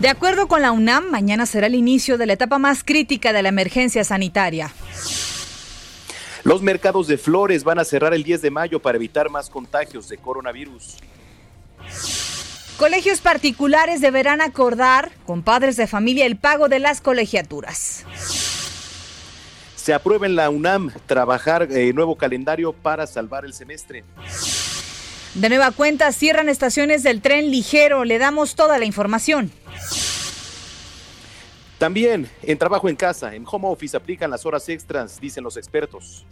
De acuerdo con la UNAM, mañana será el inicio de la etapa más crítica de la emergencia sanitaria. Los mercados de flores van a cerrar el 10 de mayo para evitar más contagios de coronavirus. Colegios particulares deberán acordar con padres de familia el pago de las colegiaturas. Se aprueba en la UNAM trabajar eh, nuevo calendario para salvar el semestre. De nueva cuenta, cierran estaciones del tren ligero. Le damos toda la información. También en trabajo en casa, en home office, aplican las horas extras, dicen los expertos.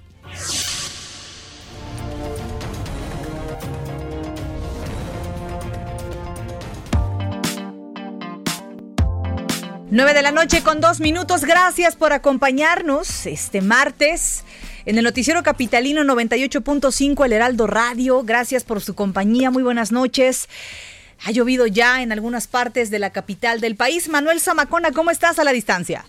9 de la noche con dos minutos. Gracias por acompañarnos este martes en el Noticiero Capitalino 98.5 El Heraldo Radio. Gracias por su compañía. Muy buenas noches. Ha llovido ya en algunas partes de la capital del país. Manuel Zamacona, ¿cómo estás a la distancia?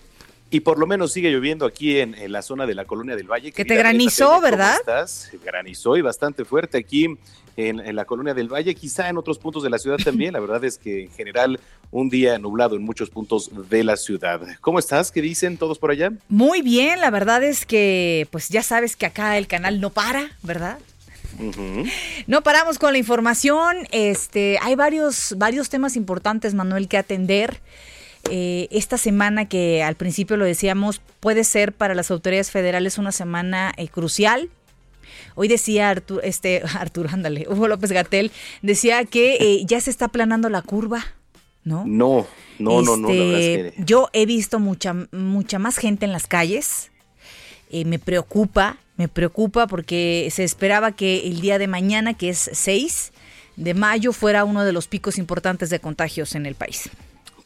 Y por lo menos sigue lloviendo aquí en, la zona de la colonia del Valle. Que te granizó, ¿verdad? Estás? Granizó y bastante fuerte aquí en, la colonia del Valle, quizá en otros puntos de la ciudad también. La verdad es que en general un día nublado en muchos puntos de la ciudad. ¿Cómo estás? ¿Qué dicen todos por allá? Muy bien, la verdad es que pues ya sabes que acá el canal no para, ¿verdad? No paramos con la información. Este, hay varios, varios temas importantes, Manuel, que atender. Eh, esta semana que al principio lo decíamos puede ser para las autoridades federales una semana eh, crucial Hoy decía Arturo, este, Arturo, ándale, Hugo López Gatel, decía que eh, ya se está aplanando la curva. ¿No? No, no, no, no. Este, yo he visto mucha, mucha más gente en las calles. Eh, me preocupa, me preocupa porque se esperaba que el día de mañana, que es 6 de mayo, fuera uno de los picos importantes de contagios en el país.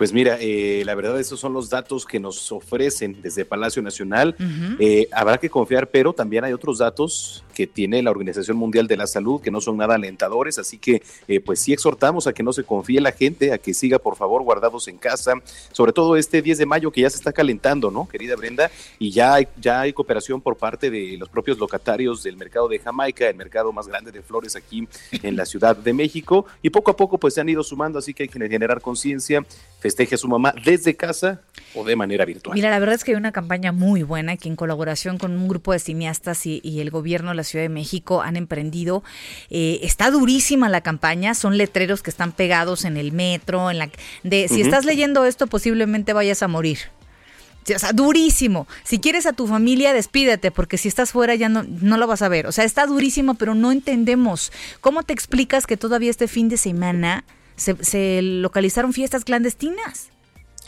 Pues mira, eh, la verdad esos son los datos que nos ofrecen desde Palacio Nacional. Eh, habrá que confiar, pero también hay otros datos tiene la Organización Mundial de la Salud que no son nada alentadores, así que eh, pues sí exhortamos a que no se confíe la gente, a que siga por favor guardados en casa, sobre todo este 10 de mayo que ya se está calentando, ¿no, querida Brenda? Y ya hay, ya hay cooperación por parte de los propios locatarios del mercado de Jamaica, el mercado más grande de flores aquí en la Ciudad de México, y poco a poco pues se han ido sumando, así que hay que generar conciencia festeje a su mamá desde casa o de manera virtual. Mira, la verdad es que hay una campaña muy buena que en colaboración con un grupo de cineastas y, el gobierno de la Ciudad de México han emprendido. Eh, está durísima la campaña, son letreros que están pegados en el metro, en la de si estás leyendo esto posiblemente vayas a morir. O sea, durísimo. Si quieres a tu familia, despídete, porque si estás fuera ya no, no lo vas a ver. O sea, está durísimo, pero no entendemos. ¿Cómo te explicas que todavía este fin de semana se, localizaron fiestas clandestinas.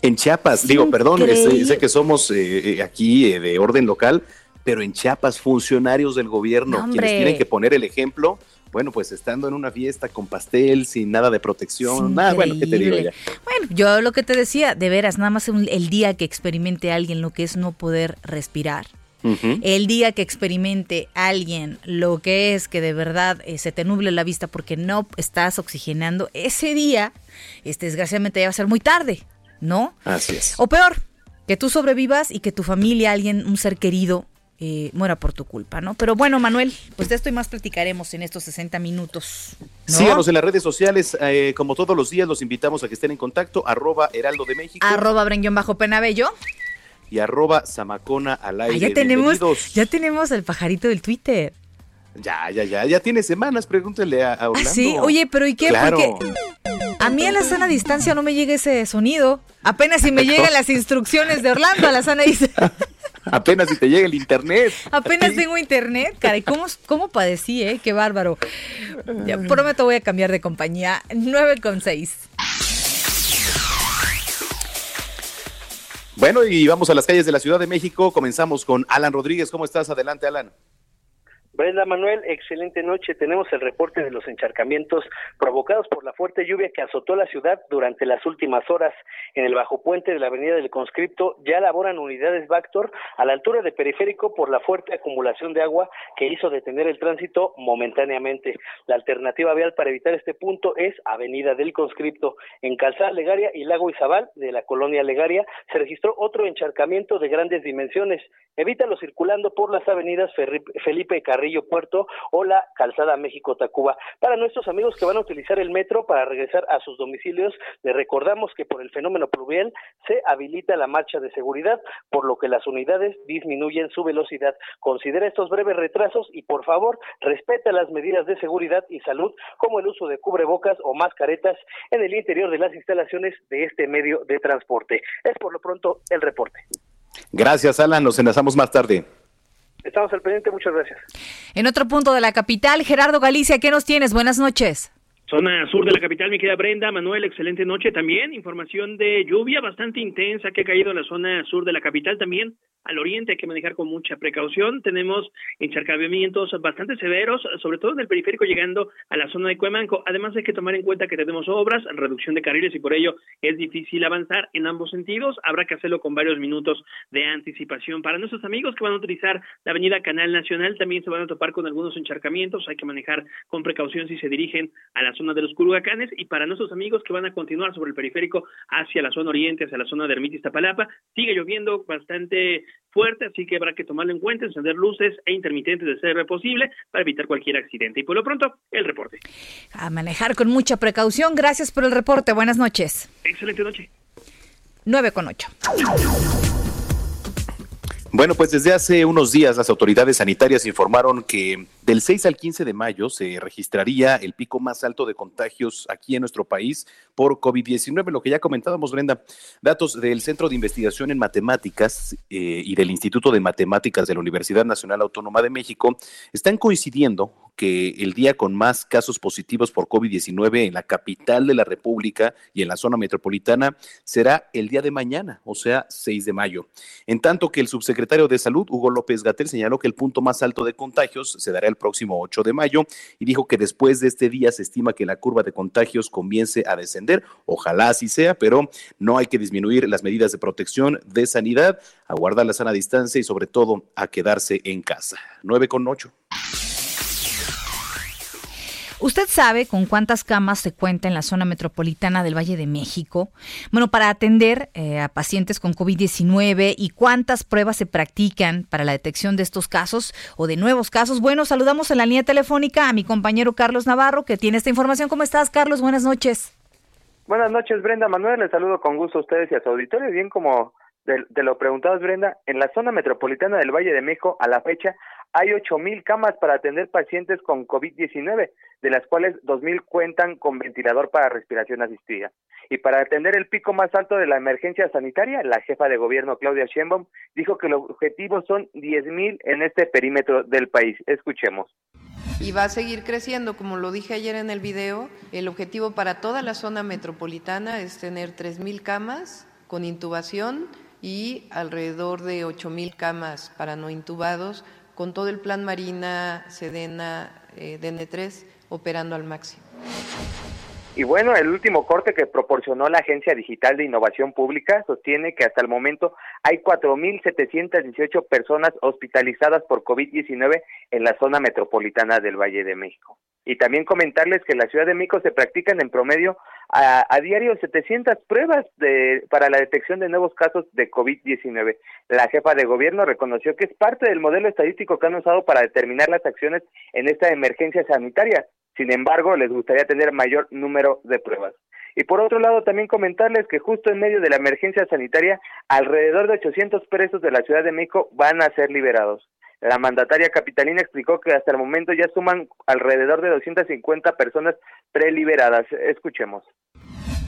En Chiapas, digo, perdón, sé que somos eh, eh, aquí eh, de orden local, pero en Chiapas, funcionarios del gobierno, quienes tienen que poner el ejemplo, bueno, pues estando en una fiesta con pastel, sin nada de protección, nada, bueno, ¿qué te digo ya? Bueno, yo lo que te decía, de veras, nada más el día que experimente alguien lo que es no poder respirar, el día que experimente alguien lo que es que de verdad eh, se te nuble la vista porque no estás oxigenando, ese día, este, desgraciadamente ya va a ser muy tarde, ¿no? Así es. O peor, que tú sobrevivas y que tu familia, alguien, un ser querido, eh, muera por tu culpa, ¿no? Pero bueno, Manuel, pues de esto y más platicaremos en estos 60 minutos. Síganos en las redes sociales, eh, como todos los días, los invitamos a que estén en contacto, arroba Heraldo de México. Arroba Bajo Penabello y arroba Zamacona al ah, aire. ya tenemos, ya tenemos el pajarito del Twitter. Ya, ya, ya, ya tiene semanas, pregúntele a, Orlando. ¿Ah, sí? Oye, pero ¿y qué? Claro. Porque... Ah, mí en la sana distancia no me llega ese sonido. Apenas si me llegan las instrucciones de Orlando a la sana distancia. Apenas si te llega el internet. Apenas tengo internet, caray. ¿Cómo, cómo padecí, eh? Qué bárbaro. Ya, prometo voy a cambiar de compañía. 9 con 6. Bueno, y vamos a las calles de la Ciudad de México. Comenzamos con Alan Rodríguez. ¿Cómo estás? Adelante, Alan. Brenda Manuel, excelente noche. Tenemos el reporte de los encharcamientos provocados por la fuerte lluvia que azotó la ciudad durante las últimas horas. En el bajo puente de la avenida del Conscripto ya laboran unidades Bactor a la altura de periférico por la fuerte acumulación de agua que hizo detener el tránsito momentáneamente. La alternativa vial para evitar este punto es Avenida del Conscripto. En Calzada Legaria y Lago Izabal de la colonia Legaria se registró otro encharcamiento de grandes dimensiones. Evítalo circulando por las avenidas Felipe Carrillo Puerto o la Calzada México-Tacuba. Para nuestros amigos que van a utilizar el metro para regresar a sus domicilios, les recordamos que por el fenómeno pluvial se habilita la marcha de seguridad, por lo que las unidades disminuyen su velocidad. Considera estos breves retrasos y por favor respeta las medidas de seguridad y salud como el uso de cubrebocas o mascaretas en el interior de las instalaciones de este medio de transporte. Es por lo pronto el reporte. Gracias, Alan. Nos enlazamos más tarde. Estamos al pendiente, muchas gracias. En otro punto de la capital, Gerardo Galicia, ¿qué nos tienes? Buenas noches. Zona sur de la capital, mi querida Brenda, Manuel, excelente noche también. Información de lluvia bastante intensa que ha caído en la zona sur de la capital también al oriente hay que manejar con mucha precaución. Tenemos encharcamientos bastante severos, sobre todo en el periférico llegando a la zona de Cuemanco. Además hay que tomar en cuenta que tenemos obras, reducción de carriles y por ello es difícil avanzar en ambos sentidos. Habrá que hacerlo con varios minutos de anticipación. Para nuestros amigos que van a utilizar la avenida Canal Nacional también se van a topar con algunos encharcamientos. Hay que manejar con precaución si se dirigen a la zona de los Curugacanes y para nuestros amigos que van a continuar sobre el periférico hacia la zona oriente, hacia la zona de Ermitis Tapalapa, sigue lloviendo bastante fuerte, así que habrá que tomarlo en cuenta, encender luces e intermitentes de ser posible para evitar cualquier accidente. Y por lo pronto, el reporte. A manejar con mucha precaución. Gracias por el reporte. Buenas noches. Excelente noche. 9 con 8. Bueno, pues desde hace unos días las autoridades sanitarias informaron que del 6 al 15 de mayo se registraría el pico más alto de contagios aquí en nuestro país por COVID-19, lo que ya comentábamos, Brenda. Datos del Centro de Investigación en Matemáticas eh, y del Instituto de Matemáticas de la Universidad Nacional Autónoma de México están coincidiendo que el día con más casos positivos por COVID-19 en la capital de la República y en la zona metropolitana será el día de mañana, o sea, 6 de mayo. En tanto que el subsecretario de Salud, Hugo López Gatel, señaló que el punto más alto de contagios se dará el próximo 8 de mayo y dijo que después de este día se estima que la curva de contagios comience a descender. Ojalá así sea, pero no hay que disminuir las medidas de protección de sanidad, a guardar la sana distancia y sobre todo a quedarse en casa. 9 con 8. ¿Usted sabe con cuántas camas se cuenta en la zona metropolitana del Valle de México? Bueno, para atender eh, a pacientes con COVID-19 y cuántas pruebas se practican para la detección de estos casos o de nuevos casos. Bueno, saludamos en la línea telefónica a mi compañero Carlos Navarro, que tiene esta información. ¿Cómo estás, Carlos? Buenas noches. Buenas noches, Brenda Manuel. Les saludo con gusto a ustedes y a su auditorio. Bien, como de, lo preguntado, Brenda, en la zona metropolitana del Valle de México, a la fecha, hay 8.000 camas para atender pacientes con COVID-19, de las cuales 2.000 cuentan con ventilador para respiración asistida. Y para atender el pico más alto de la emergencia sanitaria, la jefa de gobierno Claudia Sheinbaum dijo que los objetivos son 10.000 en este perímetro del país. Escuchemos. Y va a seguir creciendo, como lo dije ayer en el video, el objetivo para toda la zona metropolitana es tener 3.000 camas con intubación y alrededor de 8.000 camas para no intubados con todo el plan Marina, Sedena, eh, DN3 operando al máximo. Y bueno, el último corte que proporcionó la Agencia Digital de Innovación Pública sostiene que hasta el momento hay 4.718 personas hospitalizadas por COVID-19 en la zona metropolitana del Valle de México. Y también comentarles que en la Ciudad de México se practican en promedio a, a diario 700 pruebas de, para la detección de nuevos casos de COVID-19. La jefa de gobierno reconoció que es parte del modelo estadístico que han usado para determinar las acciones en esta emergencia sanitaria. Sin embargo, les gustaría tener mayor número de pruebas. Y por otro lado, también comentarles que justo en medio de la emergencia sanitaria, alrededor de 800 presos de la Ciudad de México van a ser liberados. La mandataria capitalina explicó que hasta el momento ya suman alrededor de 250 personas preliberadas. Escuchemos.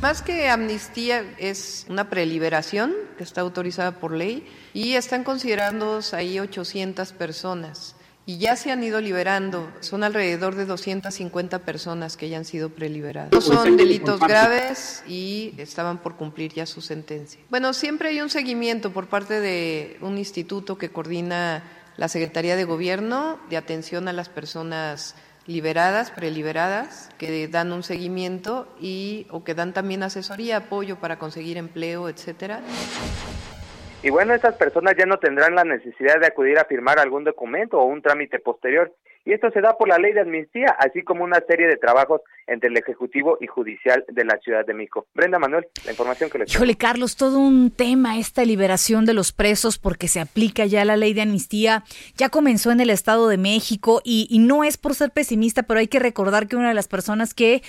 Más que amnistía es una preliberación que está autorizada por ley y están considerando ahí 800 personas y ya se han ido liberando. Son alrededor de 250 personas que ya han sido preliberadas. No son delitos graves y estaban por cumplir ya su sentencia. Bueno, siempre hay un seguimiento por parte de un instituto que coordina la Secretaría de Gobierno de atención a las personas liberadas, preliberadas, que dan un seguimiento y o que dan también asesoría, apoyo para conseguir empleo, etcétera. Y bueno, estas personas ya no tendrán la necesidad de acudir a firmar algún documento o un trámite posterior. Y esto se da por la ley de amnistía, así como una serie de trabajos entre el Ejecutivo y Judicial de la Ciudad de México. Brenda Manuel, la información que le Híjole, Carlos, todo un tema esta liberación de los presos porque se aplica ya la ley de amnistía. Ya comenzó en el Estado de México y, no es por ser pesimista, pero hay que recordar que una de las personas que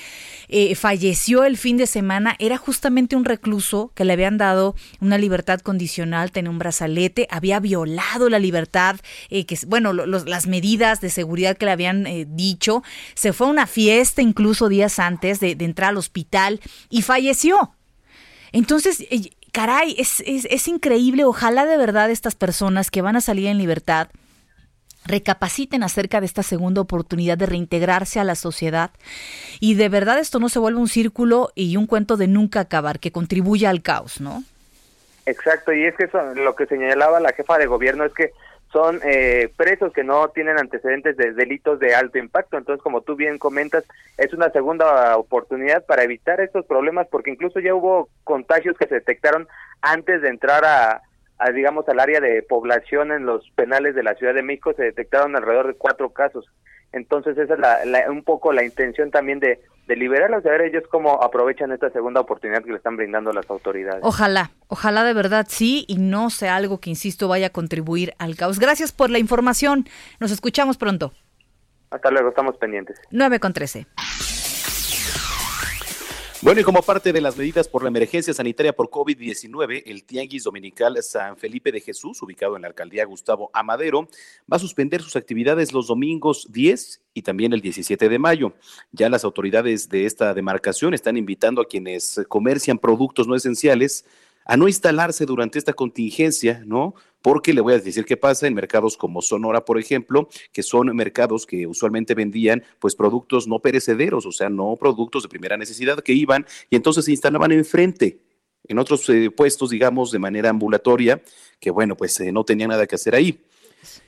eh, falleció el fin de semana era justamente un recluso que le habían dado una libertad condicional, tenía un brazalete, había violado la libertad, eh, que bueno, las medidas de seguridad que le habían eh, dicho. Se fue a una fiesta incluso días antes de, entrar al hospital y falleció. Entonces, eh, caray, es, es, increíble. Ojalá de verdad estas personas que van a salir en libertad recapaciten acerca de esta segunda oportunidad de reintegrarse a la sociedad y de verdad esto no se vuelva un círculo y un cuento de nunca acabar que contribuya al caos, ¿no? Exacto, y es que eso, lo que señalaba la jefa de gobierno es que son eh, presos que no tienen antecedentes de delitos de alto impacto. Entonces, como tú bien comentas, es una segunda oportunidad para evitar estos problemas, porque incluso ya hubo contagios que se detectaron antes de entrar a, digamos, al área de población en los penales de la Ciudad de México, se detectaron alrededor de cuatro casos. Entonces, esa es un poco la intención también de, de liberarlos, de ver ellos cómo aprovechan esta segunda oportunidad que le están brindando las autoridades. Ojalá, ojalá de verdad sí y no sea algo que, insisto, vaya a contribuir al caos. Gracias por la información. Nos escuchamos pronto. Hasta luego, estamos pendientes. 9 con 13. Bueno, y como parte de las medidas por la emergencia sanitaria por COVID-19, el Tianguis Dominical San Felipe de Jesús, ubicado en la alcaldía Gustavo Amadero, va a suspender sus actividades los domingos 10 y también el 17 de mayo. Ya las autoridades de esta demarcación están invitando a quienes comercian productos no esenciales a no instalarse durante esta contingencia, ¿no? Porque le voy a decir qué pasa en mercados como Sonora, por ejemplo, que son mercados que usualmente vendían pues productos no perecederos, o sea, no productos de primera necesidad que iban y entonces se instalaban enfrente en otros eh, puestos, digamos, de manera ambulatoria, que bueno, pues eh, no tenían nada que hacer ahí.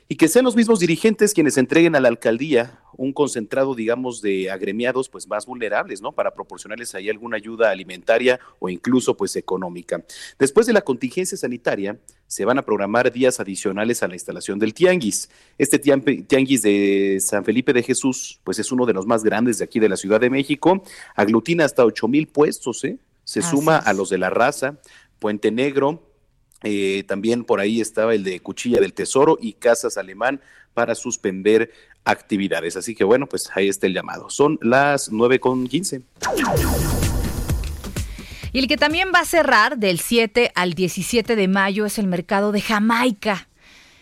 Y que sean los mismos dirigentes quienes entreguen a la alcaldía un concentrado, digamos, de agremiados pues más vulnerables, ¿no? Para proporcionarles ahí alguna ayuda alimentaria o incluso pues económica. Después de la contingencia sanitaria, se van a programar días adicionales a la instalación del tianguis. Este tianguis de San Felipe de Jesús, pues es uno de los más grandes de aquí de la Ciudad de México, aglutina hasta ocho mil puestos, ¿eh? Se suma a los de la raza, Puente Negro, eh, también por ahí estaba el de Cuchilla del Tesoro y Casas Alemán para suspender actividades. Así que bueno, pues ahí está el llamado. Son las nueve con quince. Y el que también va a cerrar del 7 al 17 de mayo es el mercado de Jamaica.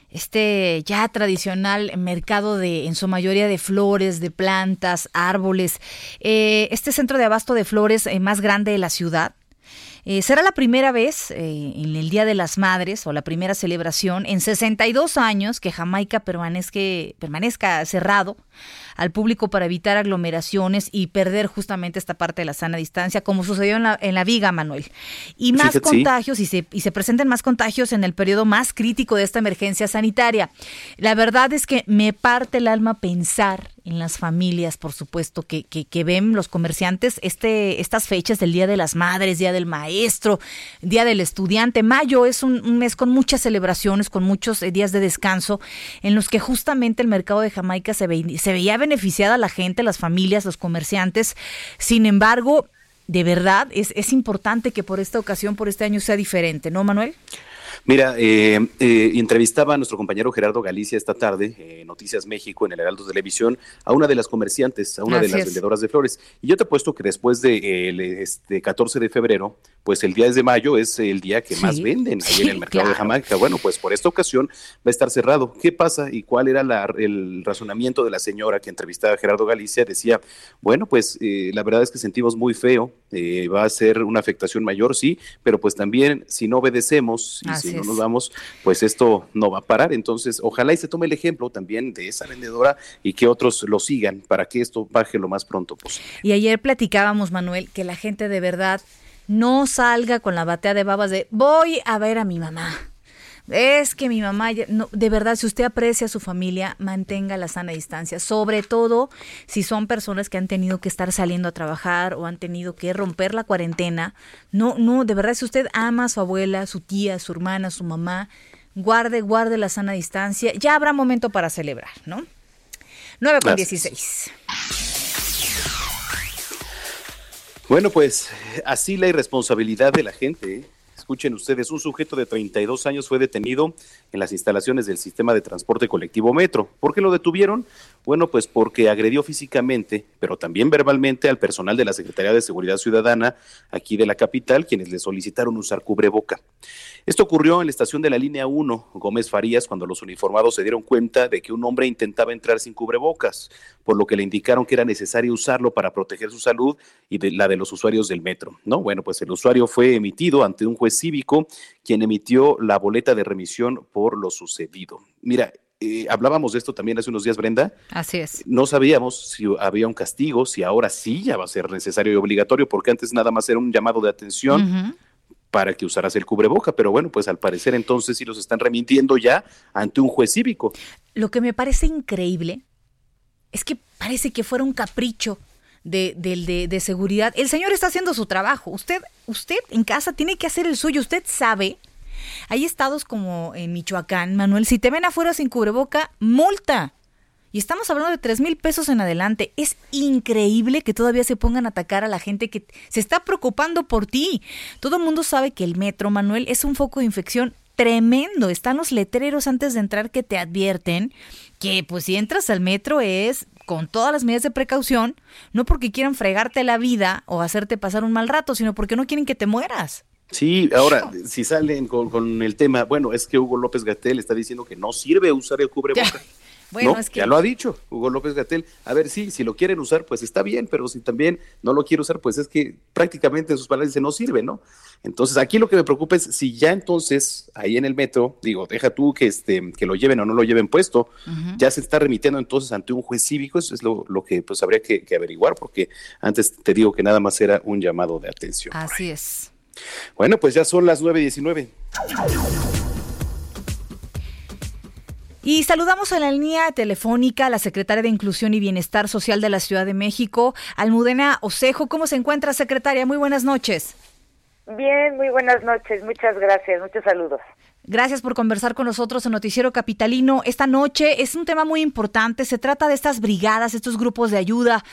Este ya tradicional mercado de, en su mayoría, de flores, de plantas, árboles. Eh, este centro de abasto de flores eh, más grande de la ciudad eh, será la primera vez eh, en el Día de las Madres o la primera celebración en 62 años que Jamaica permanezca, permanezca cerrado al público para evitar aglomeraciones y perder justamente esta parte de la sana distancia, como sucedió en la, en la Viga, Manuel. Y más contagios, y, se, y se presenten más contagios en el periodo más crítico de esta emergencia sanitaria. La verdad es que me parte el alma pensar en las familias, por supuesto, que, que, ven los comerciantes este, estas fechas del Día de las Madres, Día del Maestro, Día del Estudiante. Mayo es un, mes con muchas celebraciones, con muchos eh, días de descanso, en los que justamente el mercado de Jamaica se, se veía beneficiada la gente, las familias, los comerciantes. Sin embargo, de verdad es, es importante que por esta ocasión, por este año sea diferente, ¿no, Manuel? Mira, eh, eh, entrevistaba a nuestro compañero Gerardo Galicia esta tarde, en Noticias México, en el Heraldo Televisión, a una de las comerciantes, a una de las vendedoras de flores. Y yo te apuesto que después del de, este 14 de febrero, pues el 10 de mayo es el día que más venden ahí en el mercado de Jamaica. Bueno, pues por esta ocasión va a estar cerrado. ¿Qué pasa y cuál era el razonamiento de la señora que entrevistaba a Gerardo Galicia? Decía, bueno, pues eh, la verdad es que sentimos muy feo, va a ser una afectación mayor, sí, pero pues también si no obedecemos y si no nos vamos, pues esto no va a parar. Entonces, ojalá y se tome el ejemplo también de esa vendedora y que otros lo sigan para que esto baje lo más pronto posible. Y ayer platicábamos, Manuel, que la gente de verdad no salga con la batea de babas de voy a ver a mi mamá es que mi mamá, no, de verdad, si usted aprecia a su familia, mantenga la sana distancia, sobre todo si son personas que han tenido que estar saliendo a trabajar o han tenido que romper la cuarentena. No, no, de verdad, si usted ama a su abuela, su tía, su hermana, su mamá, guarde, guarde la sana distancia. Ya habrá momento para celebrar, ¿no? 9 con 16. Bueno, pues así la irresponsabilidad de la gente. ¿eh? Escuchen ustedes, un sujeto de 32 años fue detenido en las instalaciones del sistema de transporte colectivo Metro. ¿Por qué lo detuvieron? Bueno, pues porque agredió físicamente, pero también verbalmente al personal de la Secretaría de Seguridad Ciudadana aquí de la capital, quienes le solicitaron usar cubreboca. Esto ocurrió en la estación de la línea 1, Gómez Farías, cuando los uniformados se dieron cuenta de que un hombre intentaba entrar sin cubrebocas, por lo que le indicaron que era necesario usarlo para proteger su salud y de la de los usuarios del metro. No, bueno, pues el usuario fue emitido ante un juez cívico, quien emitió la boleta de remisión lo sucedido. Mira, eh, hablábamos de esto también hace unos días, Brenda. Así es. No sabíamos si había un castigo, si ahora sí ya va a ser necesario y obligatorio, porque antes nada más era un llamado de atención para que usaras el cubreboca, pero bueno, pues al parecer entonces sí los están remitiendo ya ante un juez cívico. Lo que me parece increíble es que parece que fuera un capricho de, de, de, seguridad. El señor está haciendo su trabajo. Usted, usted en casa tiene que hacer el suyo. Usted sabe. Hay estados como en Michoacán, Manuel, si te ven afuera sin cubreboca, multa. Y estamos hablando de tres mil pesos en adelante. Es increíble que todavía se pongan a atacar a la gente que se está preocupando por ti. Todo el mundo sabe que el metro, Manuel, es un foco de infección tremendo. Están los letreros antes de entrar que te advierten que pues si entras al metro es con todas las medidas de precaución, no porque quieran fregarte la vida o hacerte pasar un mal rato, sino porque no quieren que te mueras. Sí, ahora, si salen con, el tema, bueno, es que Hugo López Gatel está diciendo que no sirve usar el cubrebocas. Bueno, es que... Ya lo ha dicho Hugo López Gatel. A ver, sí, si lo quieren usar, pues está bien, pero si también no lo quiere usar, pues es que prácticamente sus palabras no sirve, ¿no? Entonces, aquí lo que me preocupa es si ya entonces, ahí en el metro, digo, deja tú que, este, que lo lleven o no lo lleven puesto, ya se está remitiendo entonces ante un juez cívico, eso es lo, que pues habría que, que averiguar, porque antes te digo que nada más era un llamado de atención. Así es. Bueno, pues ya son las 9.19. Y saludamos a la línea telefónica a la secretaria de Inclusión y Bienestar Social de la Ciudad de México, Almudena Osejo. ¿Cómo se encuentra, secretaria? Muy buenas noches. Bien, muy buenas noches. Muchas gracias. Muchos saludos. Gracias por conversar con nosotros en Noticiero Capitalino. Esta noche es un tema muy importante. Se trata de estas brigadas, estos grupos de ayuda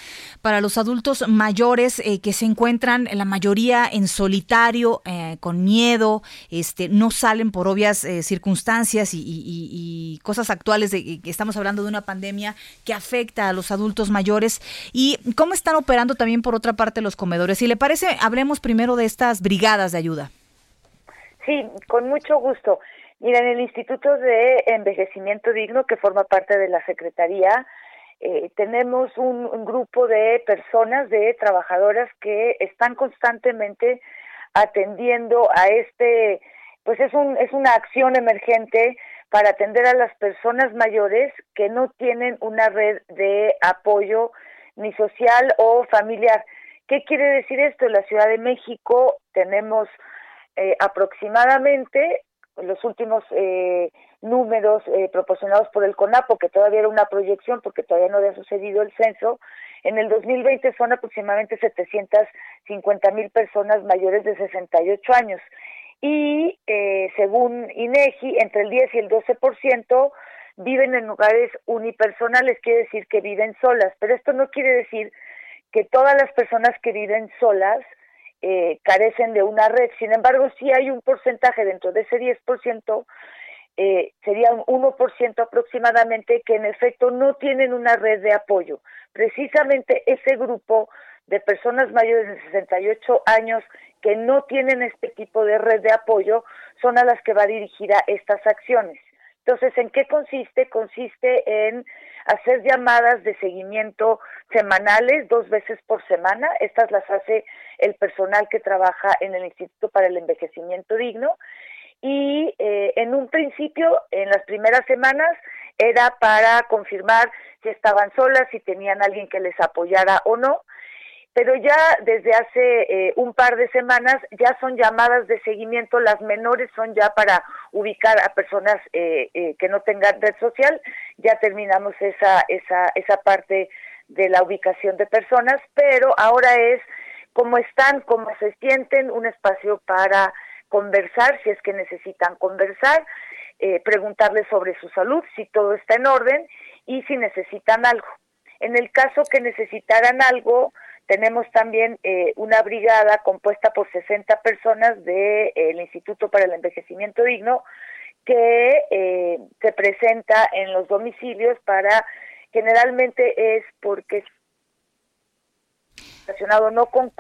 para los adultos mayores eh, que se encuentran, la mayoría en solitario, eh, con miedo, este, no salen por obvias eh, circunstancias y, cosas actuales. De, que estamos hablando de una pandemia que afecta a los adultos mayores. ¿Y cómo están operando también por otra parte los comedores? Si le parece, hablemos primero de estas brigadas de ayuda. Sí, con mucho gusto. Mira, en el Instituto de Envejecimiento Digno, que forma parte de la Secretaría, eh, tenemos un, grupo de personas, de trabajadoras que están constantemente atendiendo a este, pues es, un, es una acción emergente para atender a las personas mayores que no tienen una red de apoyo ni social o familiar. ¿Qué quiere decir esto? En la Ciudad de México tenemos eh, aproximadamente los últimos eh, números eh, proporcionados por el CONAPO, que todavía era una proyección porque todavía no había sucedido el censo, en el 2020 son aproximadamente 750 mil personas mayores de 68 años. Y eh, según INEGI, entre el 10 y el 12% viven en lugares unipersonales, quiere decir que viven solas, pero esto no quiere decir que todas las personas que viven solas eh, carecen de una red. Sin embargo, sí hay un porcentaje dentro de ese 10%, eh, sería un 1% aproximadamente, que en efecto no tienen una red de apoyo. Precisamente ese grupo de personas mayores de 68 años que no tienen este tipo de red de apoyo son a las que va dirigida estas acciones. Entonces, ¿en qué consiste? Consiste en hacer llamadas de seguimiento semanales, dos veces por semana. Estas las hace el personal que trabaja en el Instituto para el Envejecimiento Digno. Y eh, en un principio, en las primeras semanas, era para confirmar si estaban solas, si tenían alguien que les apoyara o no pero ya desde hace eh, un par de semanas ya son llamadas de seguimiento, las menores son ya para ubicar a personas eh, eh, que no tengan red social, ya terminamos esa, esa, esa parte de la ubicación de personas, pero ahora es cómo están, cómo se sienten, un espacio para conversar, si es que necesitan conversar, preguntarles sobre su salud, si todo está en orden y si necesitan algo. En el caso que necesitaran algo, tenemos también eh, una brigada compuesta por 60 personas del de, Instituto para el Envejecimiento Digno que eh, se presenta en los domicilios para, generalmente es porque relacionado no con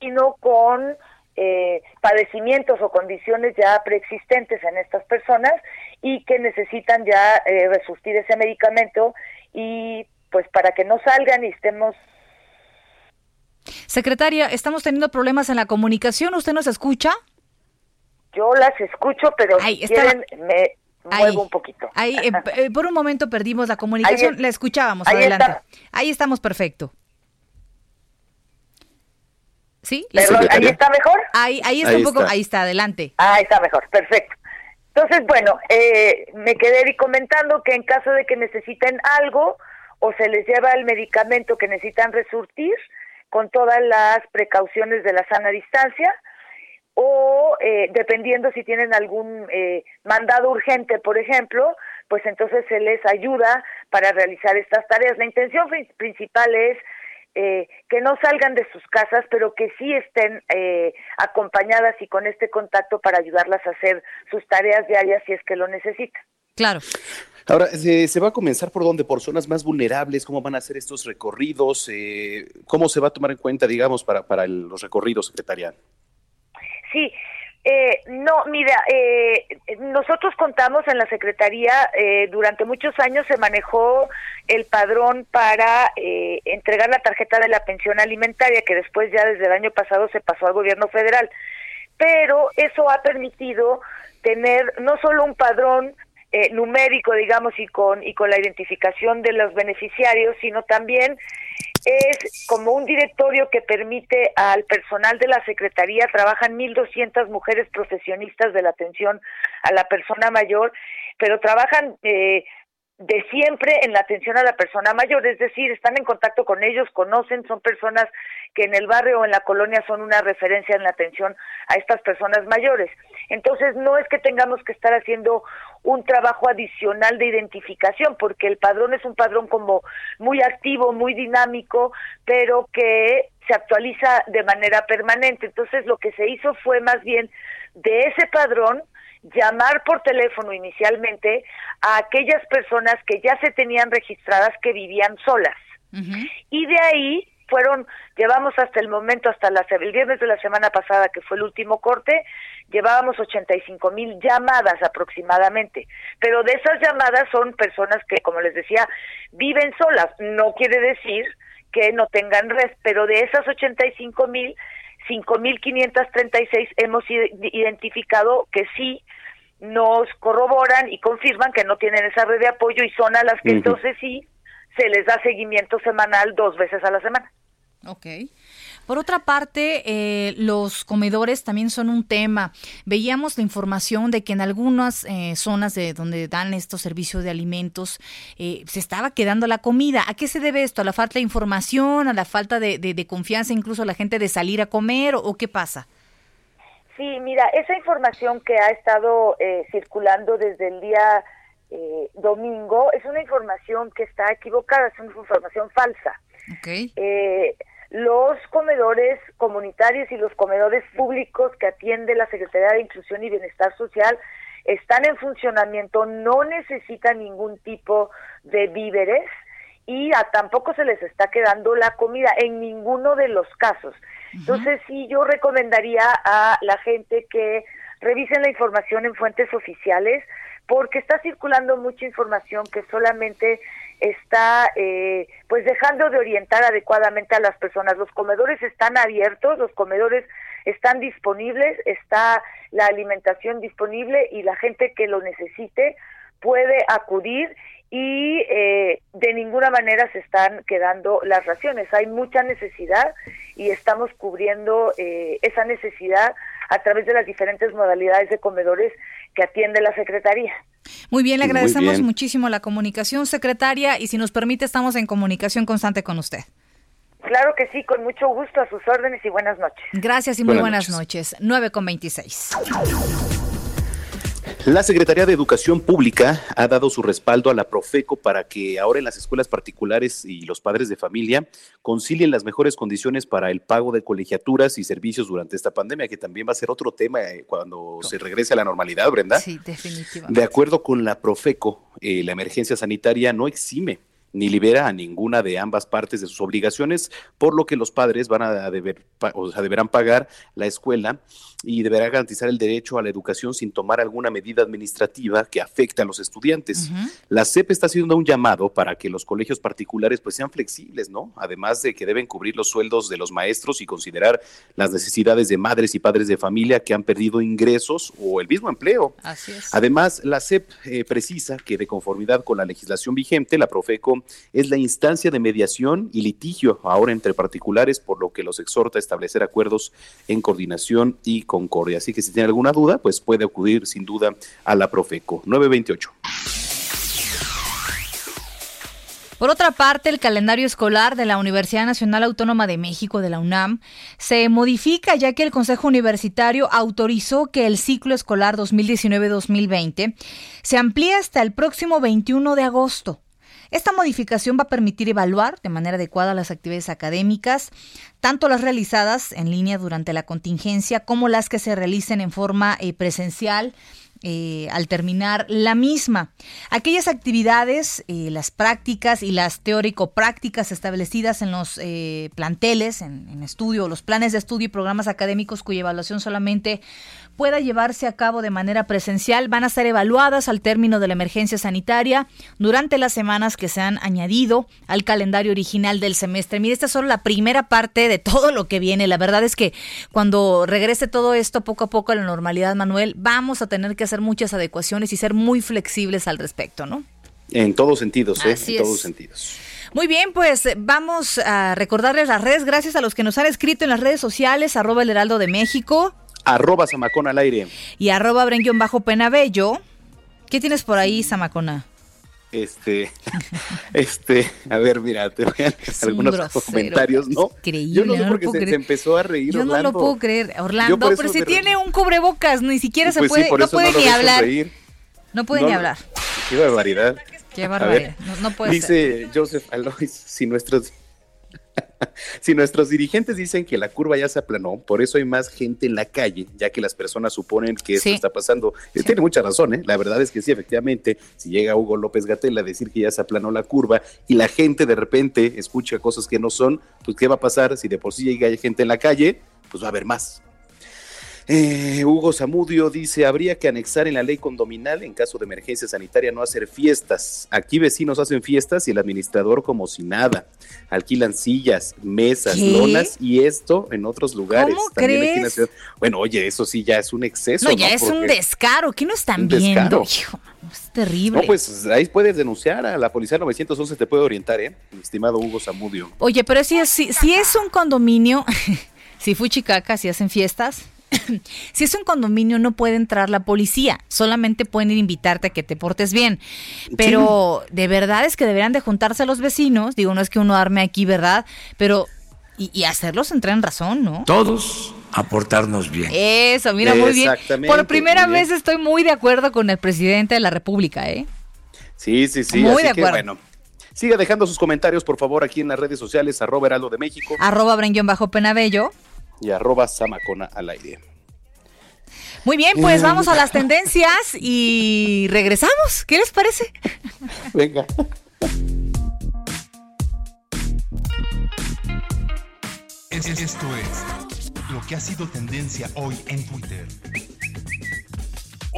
sino con eh, padecimientos o condiciones ya preexistentes en estas personas y que necesitan ya eh, resurtir ese medicamento y pues para que no salgan y estemos Secretaria, estamos teniendo problemas en la comunicación. ¿Usted nos escucha? Yo las escucho, pero si quieren me muevo un poquito. Ahí, eh, eh, por un momento perdimos la comunicación. la escuchábamos. adelante. Ahí estamos perfecto. ¿Sí? ¿Ahí está mejor? Ahí, ahí está un poco, ahí está, adelante. ahí está mejor, perfecto. Entonces, bueno, eh, me quedé comentando que en caso de que necesiten algo o se les lleva el medicamento que necesitan resurtir, con todas las precauciones de la sana distancia o eh, dependiendo si tienen algún eh, mandado urgente, por ejemplo, pues entonces se les ayuda para realizar estas tareas. La intención principal es eh, que no salgan de sus casas, pero que sí estén acompañadas y con este contacto para ayudarlas a hacer sus tareas diarias si es que lo necesitan. Claro. Ahora, ¿se, va a comenzar por dónde? ¿Por zonas más vulnerables? ¿Cómo van a ser estos recorridos? Eh, ¿Cómo se va a tomar en cuenta, digamos, para, para los recorridos, secretaria? Sí, eh, no, mira, eh, nosotros contamos en la Secretaría, durante muchos años se manejó el padrón para entregar la tarjeta de la pensión alimentaria, que después ya desde el año pasado se pasó al gobierno federal. Pero eso ha permitido tener no solo un padrón eh, numérico, digamos, y con, y con la identificación de los beneficiarios, sino también es como un directorio que permite al personal de la Secretaría, trabajan 1.200 mujeres profesionistas de la atención a la persona mayor, pero trabajan eh, de siempre en la atención a la persona mayor, es decir, están en contacto con ellos, conocen, son personas que en el barrio o en la colonia son una referencia en la atención a estas personas mayores. Entonces, no es que tengamos que estar haciendo un trabajo adicional de identificación, porque el padrón es un padrón como muy activo, muy dinámico, pero que se actualiza de manera permanente. Entonces, lo que se hizo fue más bien de ese padrón, llamar por teléfono inicialmente a aquellas personas que ya se tenían registradas que vivían solas. Y de ahí fueron, llevamos hasta el momento, hasta la, el viernes de la semana pasada, que fue el último corte, llevábamos 85 mil llamadas aproximadamente. Pero de esas llamadas son personas que, como les decía, viven solas. No quiere decir que no tengan red, pero de esas 85 mil, 5.536 hemos identificado que sí nos corroboran y confirman que no tienen esa red de apoyo y son a las que entonces sí se les da seguimiento semanal dos veces a la semana. Ok. Por otra parte, eh, los comedores también son un tema. Veíamos la información de que en algunas eh, zonas de donde dan estos servicios de alimentos eh, se estaba quedando la comida. ¿A qué se debe esto? ¿A la falta de información? ¿A la falta de, de, confianza incluso a la gente de salir a comer? ¿O, qué pasa? Sí, mira, esa información que ha estado circulando desde el día domingo es una información que está equivocada, es una información falsa. Okay. Los comedores comunitarios y los comedores públicos que atiende la Secretaría de Inclusión y Bienestar Social están en funcionamiento, no necesitan ningún tipo de víveres y a, tampoco se les está quedando la comida en ninguno de los casos. Entonces, sí, yo recomendaría a la gente que revisen la información en fuentes oficiales porque está circulando mucha información que solamente está eh, pues dejando de orientar adecuadamente a las personas. Los comedores están abiertos, los comedores están disponibles, está la alimentación disponible y la gente que lo necesite puede acudir y eh, de ninguna manera se están quedando las raciones. Hay mucha necesidad y estamos cubriendo eh, esa necesidad a través de las diferentes modalidades de comedores que atiende la Secretaría. Muy bien, le agradecemos muchísimo la comunicación, secretaria, y si nos permite, estamos en comunicación constante con usted. Claro que sí, con mucho gusto, a sus órdenes y buenas noches. Gracias y muy buenas, noches. 9 con 26. La Secretaría de Educación Pública ha dado su respaldo a la Profeco para que ahora en las escuelas particulares y los padres de familia concilien las mejores condiciones para el pago de colegiaturas y servicios durante esta pandemia, que también va a ser otro tema eh, cuando se regrese a la normalidad, Brenda. Sí, definitivamente. De acuerdo con la Profeco, eh, la emergencia sanitaria no exime ni libera a ninguna de ambas partes de sus obligaciones, por lo que los padres van a deber, o sea, deberán pagar la escuela y deberá garantizar el derecho a la educación sin tomar alguna medida administrativa que afecte a los estudiantes. La CEP está haciendo un llamado para que los colegios particulares pues sean flexibles, ¿no? Además de que deben cubrir los sueldos de los maestros y considerar las necesidades de madres y padres de familia que han perdido ingresos o el mismo empleo. Así es. Además, la CEP eh, precisa que de conformidad con la legislación vigente, la Profeco es la instancia de mediación y litigio ahora entre particulares, por lo que los exhorta a establecer acuerdos en coordinación y concordia. Así que si tiene alguna duda, pues puede acudir sin duda a la Profeco 928. Por otra parte, el calendario escolar de la Universidad Nacional Autónoma de México, de la UNAM, se modifica ya que el Consejo Universitario autorizó que el ciclo escolar 2019-2020 se amplíe hasta el próximo 21 de agosto. Esta modificación va a permitir evaluar de manera adecuada las actividades académicas, tanto las realizadas en línea durante la contingencia como las que se realicen en forma eh, presencial eh, al terminar la misma. Aquellas actividades, eh, las prácticas y las teórico-prácticas establecidas en los planteles, en, en, estudio, los planes de estudio y programas académicos cuya evaluación solamente pueda llevarse a cabo de manera presencial van a ser evaluadas al término de la emergencia sanitaria durante las semanas que se han añadido al calendario original del semestre. Mire, esta es solo la primera parte de todo lo que viene. La verdad es que cuando regrese todo esto poco a poco a la normalidad, Manuel, vamos a tener que hacer muchas adecuaciones y ser muy flexibles al respecto, ¿no? En todos sentidos, ¿eh? Así en todos es. sentidos. Muy bien, pues vamos a recordarles las redes. Gracias a los que nos han escrito en las redes sociales, arroba el heraldo de México Arroba Samacón al aire. y arroba brenguión bajo penabello. ¿Qué tienes por ahí, Samacona? Este, este, a ver, mira, te voy a un algunos grosero, comentarios, ¿no? increíble, Yo no sé no por qué se, empezó a reír Yo no Orlando. lo puedo creer, Orlando, pero eso si tiene un cubrebocas, ni siquiera se Pues puede, no puede ni hablar. reír. No puede No ni hablar. Qué barbaridad. Qué barbaridad. ver, No, no puede ser. Dice Joseph Alois, si nuestros si nuestros dirigentes dicen que la curva ya se aplanó, por eso hay más gente en la calle, ya que las personas suponen que esto Sí. está pasando. Eh, Tiene mucha razón, ¿eh? La verdad es que sí, efectivamente, si llega Hugo López Gatel a decir que ya se aplanó la curva y la gente de repente escucha cosas que no son, pues ¿qué va a pasar? Si de por sí llega gente en la calle, pues va a haber más. Eh, Hugo Zamudio dice, habría que anexar en la ley condominal en caso de emergencia sanitaria no hacer fiestas. Aquí vecinos hacen fiestas y el administrador como si nada. Alquilan sillas, mesas, ¿Qué? lonas y esto en otros lugares. ¿Cómo También aquí en la crees? ciudad. Bueno, oye, eso sí ya es un exceso. No, ya es un descaro. ¿Qué no están Un viendo? descaro. Hijo, es terrible. No, pues ahí puedes denunciar a la policía 911, te puede orientar, ¿eh? Mi estimado Hugo Zamudio. Oye, pero si es, si, si es un condominio, si fuchicaca, si hacen fiestas, si es un condominio no puede entrar la policía, solamente pueden invitarte a que te portes bien. Pero de verdad es que deberían de juntarse los vecinos, digo, no es que uno arme aquí, ¿verdad? Pero, y, y hacerlos entrar en razón, ¿no? Todos aportarnos bien. Eso, mira, muy bien. Exactamente, Por primera bien. vez estoy muy de acuerdo con el presidente de la República, ¿eh? Sí, sí, sí. Muy así de que acuerdo. bueno. Siga dejando sus comentarios, por favor, aquí en las redes sociales, arroba Heraldo de México. Arroba bajo Penabello. Y arroba Samacona al aire. Muy bien, pues vamos a las tendencias y regresamos. ¿Qué les parece? Venga. Esto es lo que ha sido tendencia hoy en Twitter.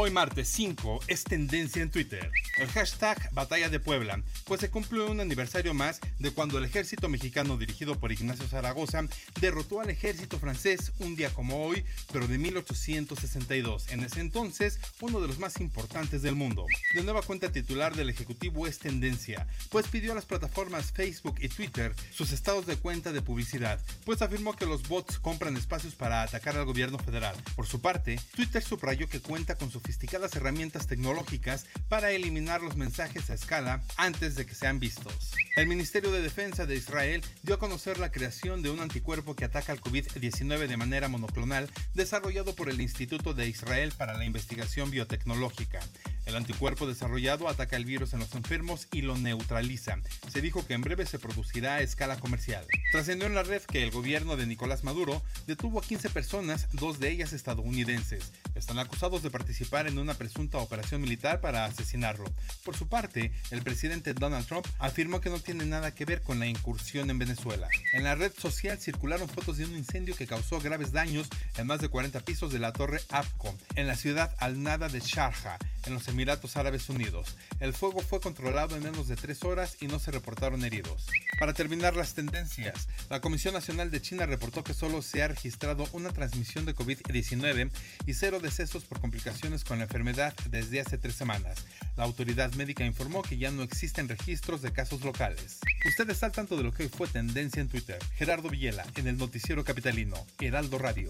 Hoy martes 5 es tendencia en Twitter. El hashtag Batalla de Puebla, pues se cumplió un aniversario más de cuando el ejército mexicano dirigido por Ignacio Zaragoza derrotó al ejército francés un día como hoy, pero de 1862, en ese entonces uno de los más importantes del mundo. De nueva cuenta titular del Ejecutivo es tendencia, pues pidió a las plataformas Facebook y Twitter sus estados de cuenta de publicidad, pues afirmó que los bots compran espacios para atacar al gobierno federal. Por su parte, Twitter subrayó que cuenta con su sofisticadas herramientas tecnológicas para eliminar los mensajes a escala antes de que sean vistos. El Ministerio de Defensa de Israel dio a conocer la creación de un anticuerpo que ataca al COVID-19 de manera monoclonal desarrollado por el Instituto de Israel para la Investigación Biotecnológica. El anticuerpo desarrollado ataca el virus en los enfermos y lo neutraliza. Se dijo que en breve se producirá a escala comercial. Trascendió en la red que el gobierno de Nicolás Maduro detuvo a 15 personas, dos de ellas estadounidenses. Están acusados de participar en una presunta operación militar para asesinarlo. Por su parte, el presidente Donald Trump afirmó que no tiene nada que ver con la incursión en Venezuela. En la red social circularon fotos de un incendio que causó graves daños en más de 40 pisos de la torre AFCO, en la ciudad al nada de Sharjah, en los Emiratos Árabes Unidos. El fuego fue controlado en menos de tres horas y no se reportaron heridos. Para terminar las tendencias, la Comisión Nacional de China reportó que solo se ha registrado una transmisión de COVID-19 y cero decesos por complicaciones con la enfermedad desde hace tres semanas. La autoridad médica informó que ya no existen registros de casos locales. Usted está al tanto de lo que fue tendencia en Twitter. Gerardo Villela, en el Noticiero Capitalino, Heraldo Radio.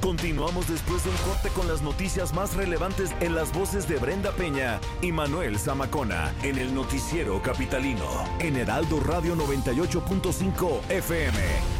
Continuamos después de un corte con las noticias más relevantes en las voces de Brenda Peña y Manuel Zamacona en el Noticiero Capitalino en Heraldo Radio 98.5 FM.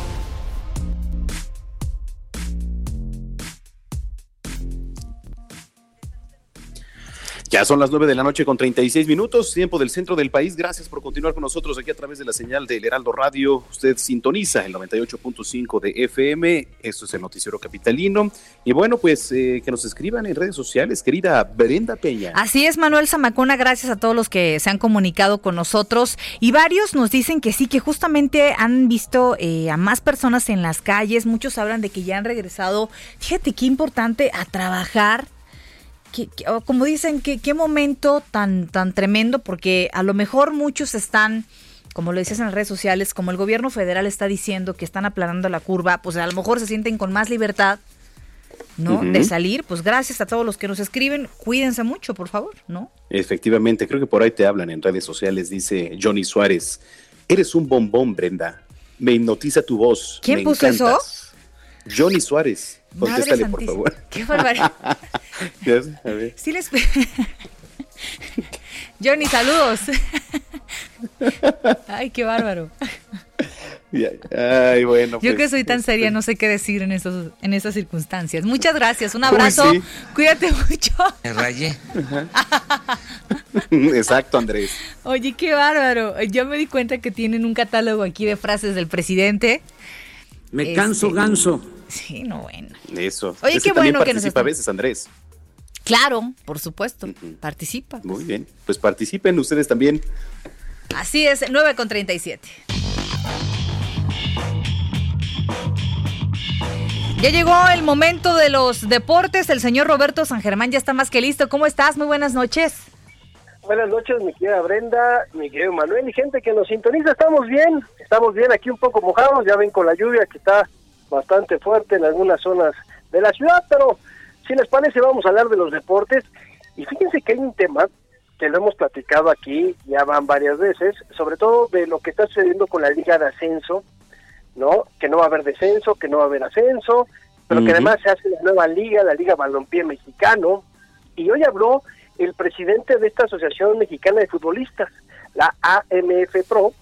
Ya son las nueve de la noche con 36 minutos, tiempo del centro del país. Gracias por continuar con nosotros aquí a través de la señal del Heraldo Radio. Usted sintoniza el 98.5 de FM. Esto es el Noticiero Capitalino. Y bueno, pues eh, que nos escriban en redes sociales, querida Brenda Peña. Así es, Manuel Zamacona. Gracias a todos los que se han comunicado con nosotros. Y varios nos dicen que sí, que justamente han visto eh, a más personas en las calles. Muchos hablan de que ya han regresado. Fíjate qué importante a trabajar como dicen, ¿qué, qué momento tan, tan tremendo, porque a lo mejor muchos están como lo decías en las redes sociales, como el gobierno federal está diciendo que están aplanando la curva, pues a lo mejor se sienten con más libertad, ¿no? De salir, pues gracias a todos los que nos escriben, cuídense mucho, por favor, ¿no? Efectivamente, creo que por ahí te hablan en redes sociales, dice Johnny Suárez, eres un bombón, Brenda, me hipnotiza tu voz. ¿Quién puso eso? Johnny Suárez. Contéstale, por favor. Qué barbaridad. sí les... Johnny, saludos. Ay, qué bárbaro. Ay, bueno, Yo que pues, soy tan seria, este no sé qué decir en, estos, en estas circunstancias. Muchas gracias, un abrazo. Cuídate mucho. Me rayé. Exacto, Andrés. Oye, qué bárbaro. Yo me di cuenta que tienen un catálogo aquí de frases del presidente. Me canso este, ganso. Sí, no, bueno. Eso. Oye, qué bueno que nos participa a veces, Andrés. Claro, por supuesto. Participa. Muy bien. Pues participen ustedes también. Así es, 9 con 37. Ya llegó el momento de los deportes. El señor Roberto San Germán ya está más que listo. ¿Cómo estás? Muy buenas noches. Buenas noches, mi querida Brenda, mi querido Manuel y gente que nos sintoniza. Estamos bien, estamos bien aquí un poco mojados. Ya ven con la lluvia que está bastante fuerte en algunas zonas de la ciudad, pero si les parece vamos a hablar de los deportes y fíjense que hay un tema que lo hemos platicado aquí, ya van varias veces, sobre todo de lo que está sucediendo con la liga de ascenso, ¿no? Que no va a haber descenso, que no va a haber ascenso, pero que además se hace la nueva liga, la Liga Balompié Mexicano, y hoy habló el presidente de esta Asociación Mexicana de Futbolistas, la AMF Pro,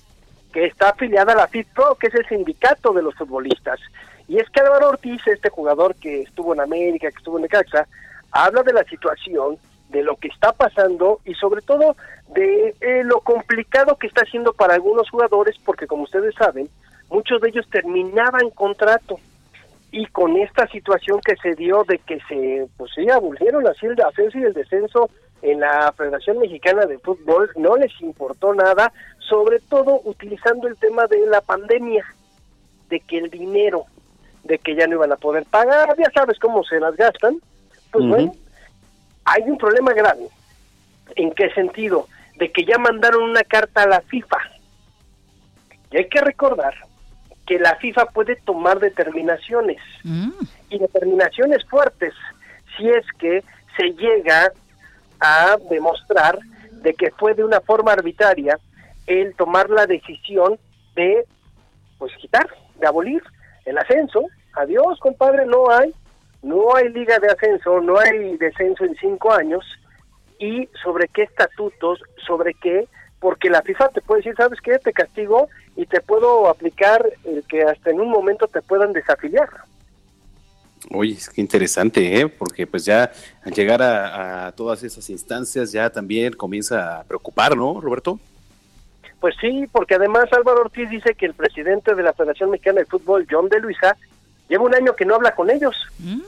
que está afiliada a la FIFPRO, que es el sindicato de los futbolistas. Y es que Álvaro Ortiz, este jugador que estuvo en América, que estuvo en Necaxa, habla de la situación, de lo que está pasando y sobre todo de eh, lo complicado que está siendo para algunos jugadores, porque como ustedes saben, muchos de ellos terminaban contrato. Y con esta situación que se dio de que se, pues sí, abolieron así el ascenso y el descenso en la Federación Mexicana de Fútbol, no les importó nada, sobre todo utilizando el tema de la pandemia, de que el dinero, de que ya no iban a poder pagar, ya sabes cómo se las gastan, pues bueno, hay un problema grave. ¿En qué sentido? De que ya mandaron una carta a la FIFA. Y hay que recordar que la FIFA puede tomar determinaciones y determinaciones fuertes si es que se llega a demostrar de que fue de una forma arbitraria el tomar la decisión de pues quitar, de abolir el ascenso. Adiós, compadre, no hay, no hay liga de ascenso, no hay descenso en cinco años. ¿Y sobre qué estatutos? ¿Sobre qué? Porque la FIFA te puede decir, ¿sabes qué? Te castigo y te puedo aplicar el que hasta en un momento te puedan desafiliar. Oye, es que interesante, ¿eh? porque pues ya al llegar a, a, todas esas instancias ya también comienza a preocupar, ¿no, Roberto? Pues sí, porque además Álvaro Ortiz dice que el presidente de la Federación Mexicana de Fútbol, John de Luisa, lleva un año que no habla con ellos. Mm.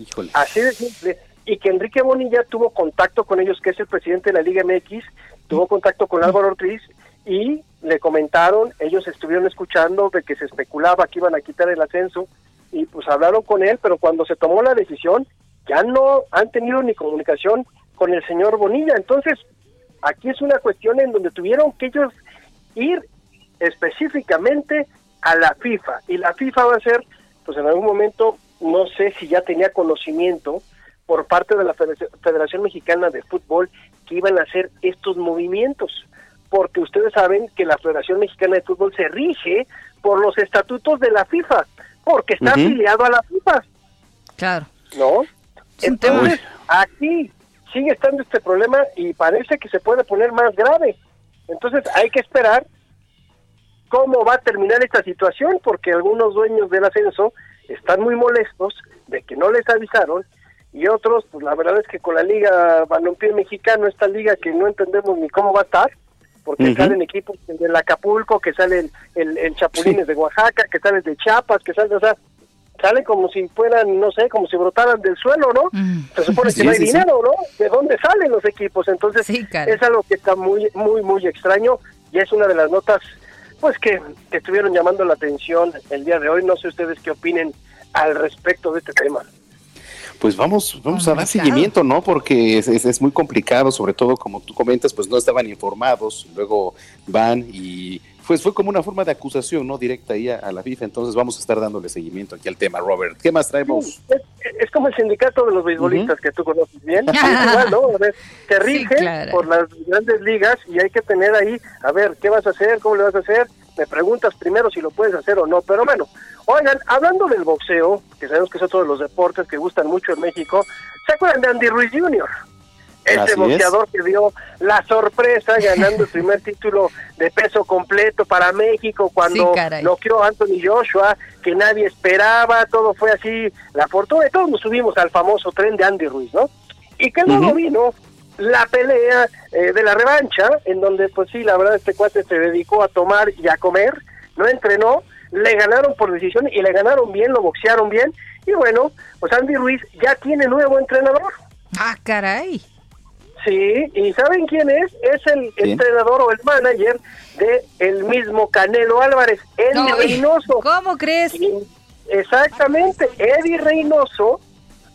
Híjole. Así de simple. Y que Enrique Bonilla tuvo contacto con ellos, que es el presidente de la Liga MX, tuvo contacto con Álvaro Ortiz y le comentaron, ellos estuvieron escuchando de que se especulaba que iban a quitar el ascenso y pues hablaron con él, pero cuando se tomó la decisión ya no han tenido ni comunicación con el señor Bonilla. Entonces, aquí es una cuestión en donde tuvieron que ellos ir específicamente a la FIFA y la FIFA va a ser, pues en algún momento, no sé si ya tenía conocimiento por parte de la Federación Mexicana de Fútbol que iban a hacer estos movimientos, porque ustedes saben que la Federación Mexicana de Fútbol se rige por los estatutos de la FIFA, porque está uh -huh. afiliado a la FIFA. Claro. ¿No? Entonces, aquí sigue estando este problema y parece que se puede poner más grave. Entonces, hay que esperar cómo va a terminar esta situación, porque algunos dueños del ascenso están muy molestos de que no les avisaron y otros, pues la verdad es que con la Liga Balompié Mexicano, esta liga que no entendemos ni cómo va a estar, porque uh -huh. salen equipos del Acapulco, que salen el, el Chapulines sí. de Oaxaca, que salen de Chiapas, que salen, o sea, salen como si fueran, no sé, como si brotaran del suelo, ¿no? Mm. Se supone sí, que no hay sí, dinero, ¿no? ¿De dónde salen los equipos? Entonces, es algo que está muy, muy, muy extraño y es una de las notas, pues, que, que estuvieron llamando la atención el día de hoy. No sé ustedes qué opinen al respecto de este tema pues vamos, vamos a dar seguimiento, ¿no? Porque es, es, es, muy complicado, sobre todo como tú comentas, pues no estaban informados, luego van y pues fue como una forma de acusación, ¿no? Directa ahí a, a la FIFA, entonces vamos a estar dándole seguimiento aquí al tema, Robert. ¿Qué más traemos? Sí, es, es, como el sindicato de los beisbolistas uh -huh. que tú conoces bien, igual, ¿no? A ver, te rige sí, claro. por las grandes ligas y hay que tener ahí, a ver, ¿qué vas a hacer? ¿Cómo le vas a hacer? Me preguntas primero si lo puedes hacer o no, pero bueno, Oigan, hablando del boxeo, que sabemos que es otro de los deportes que gustan mucho en México, ¿se acuerdan de Andy Ruiz Jr.? Este Así boxeador es. que dio la sorpresa ganando el primer título de peso completo para México cuando sí, noqueó a Anthony Joshua, que nadie esperaba, todo fue así, la fortuna, y todos nos subimos al famoso tren de Andy Ruiz, ¿no? Y que luego uh -huh. vino la pelea eh, de la revancha, en donde pues sí, la verdad este cuate se dedicó a tomar y a comer, no entrenó, le ganaron por decisión y le ganaron bien, lo boxearon bien. Y bueno, pues Andy Ruiz ya tiene nuevo entrenador. Ah, caray. Sí, ¿y saben quién es? Es el entrenador o el manager de el mismo Canelo Álvarez, Eddie no, Reynoso. ¿Cómo crees? Y exactamente, Eddie Reynoso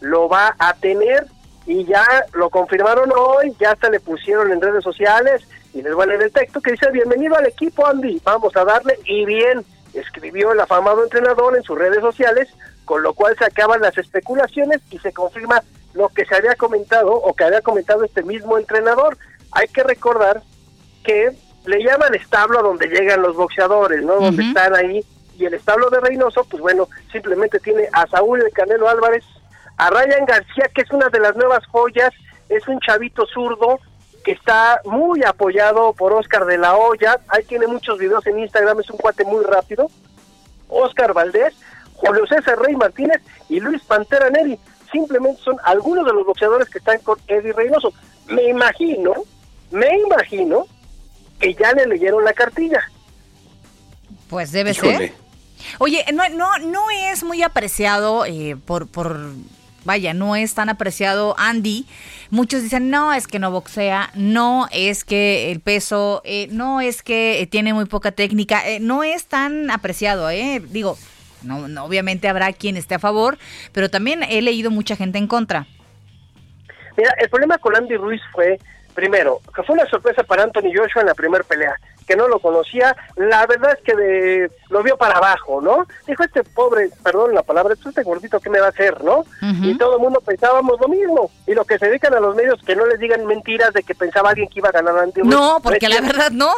lo va a tener y ya lo confirmaron hoy, ya hasta le pusieron en redes sociales y les voy a leer el texto que dice, bienvenido al equipo Andy, vamos a darle y bien escribió el afamado entrenador en sus redes sociales, con lo cual se acaban las especulaciones y se confirma lo que se había comentado o que había comentado este mismo entrenador. Hay que recordar que le llaman establo donde llegan los boxeadores, ¿no? Uh -huh. Donde están ahí. Y el establo de Reynoso, pues bueno, simplemente tiene a Saúl el Canelo Álvarez, a Ryan García, que es una de las nuevas joyas, es un chavito zurdo que está muy apoyado por Oscar de la Hoya. Ahí tiene muchos videos en Instagram, es un cuate muy rápido. Oscar Valdés, Julio César Rey Martínez y Luis Pantera Neri. Simplemente son algunos de los boxeadores que están con Eddie Reynoso. Me imagino, me imagino que ya le leyeron la cartilla. Pues debe ser. Oye, no, no, no es muy apreciado eh, por, por, vaya, no es tan apreciado Andy. Muchos dicen, no, es que no boxea, no, es que el peso, eh, no, es que tiene muy poca técnica, eh, no es tan apreciado, ¿eh? Digo, no, no, obviamente habrá quien esté a favor, pero también he leído mucha gente en contra. Mira, el problema con Andy Ruiz fue, primero, que fue una sorpresa para Anthony Joshua en la primera pelea que no lo conocía, la verdad es que de, lo vio para abajo, ¿no? Dijo, este pobre, perdón la palabra, este gordito, ¿qué me va a hacer, no? Y todo el mundo pensábamos lo mismo. Y lo que se dedican a los medios, que no les digan mentiras de que pensaba alguien que iba a ganar Andy No, porque la verdad no.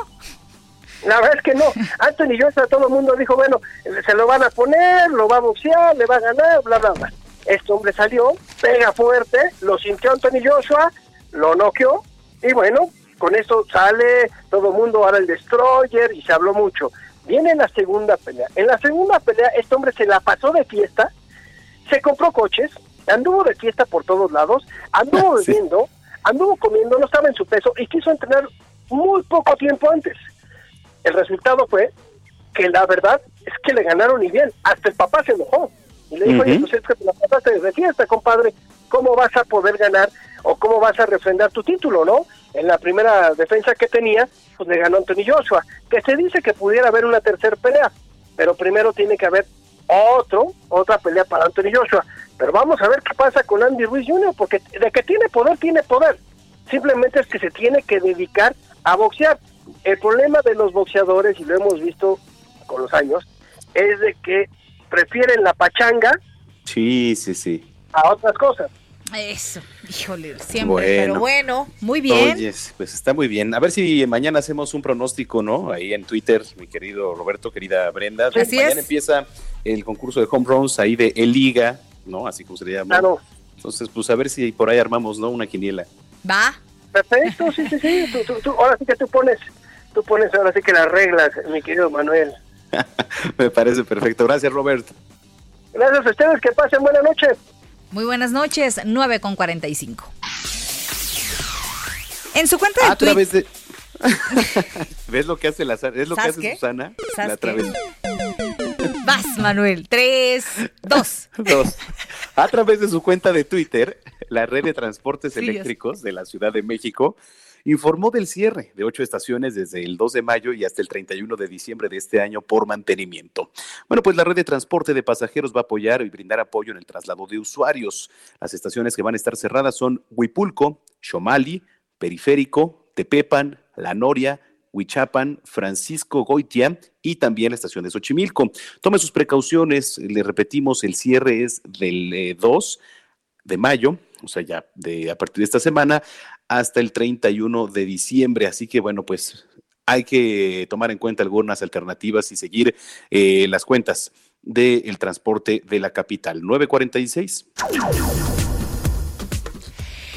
La verdad es que no. Anthony Joshua, todo el mundo dijo, bueno, se lo van a poner, lo va a boxear, le va a ganar, bla, bla, bla. Este hombre salió, pega fuerte, lo sintió Anthony Joshua, lo noqueó, y bueno, con eso sale todo el mundo ahora el destroyer y se habló mucho. Viene la segunda pelea. En la segunda pelea este hombre se la pasó de fiesta, se compró coches, anduvo de fiesta por todos lados, anduvo bebiendo, anduvo comiendo, no estaba en su peso y quiso entrenar muy poco tiempo antes. El resultado fue que la verdad es que le ganaron y bien. Hasta el papá se enojó. Y le dijo, oye, pues es que te la pasaste de fiesta, compadre. ¿Cómo vas a poder ganar o cómo vas a refrendar tu título, no? En la primera defensa que tenía, pues le ganó Anthony Joshua, que se dice que pudiera haber una tercera pelea, pero primero tiene que haber otro, otra pelea para Anthony Joshua. Pero vamos a ver qué pasa con Andy Ruiz Jr., porque de que tiene poder, tiene poder. Simplemente es que se tiene que dedicar a boxear. El problema de los boxeadores, y lo hemos visto con los años, es de que prefieren la pachanga. Sí, sí, sí. A otras cosas. Eso, híjole, siempre, pero bueno, muy bien. Oye, pues está muy bien. A ver si mañana hacemos un pronóstico, ¿no? Ahí en Twitter, mi querido Roberto, querida Brenda. Así mañana empieza el concurso de home runs ahí de El Liga, ¿no? Así como se le llama. Claro. Entonces, pues a ver si por ahí armamos, ¿no? Una quiniela. Va. Perfecto, sí, sí, sí. Tú, tú, tú, ahora sí que tú pones, tú pones ahora sí que las reglas, mi querido Manuel. Me parece perfecto. Gracias, Roberto. Gracias a ustedes, que pasen buena noche. Muy buenas noches, 9 con 45. En su cuenta de a través de ¿Ves lo que hace la ¿Es lo que hace Susana? La través... Vas, Manuel. Tres, dos. dos. A través de su cuenta de Twitter, la red de transportes eléctricos de la Ciudad de México informó del cierre de ocho estaciones desde el 2 de mayo y hasta el 31 de diciembre de este año por mantenimiento. Bueno, pues la red de transporte de pasajeros va a apoyar y brindar apoyo en el traslado de usuarios. Las estaciones que van a estar cerradas son Huipulco, Xomali, Periférico, Tepepan, La Noria, Huichapan, Francisco Goitia y también la estación de Xochimilco. Tome sus precauciones, le repetimos, el cierre es del 2 de mayo, o sea, ya de, a partir de esta semana, hasta el 31 de diciembre. Así que bueno, pues hay que tomar en cuenta algunas alternativas y seguir eh, las cuentas del transporte de la capital. 946.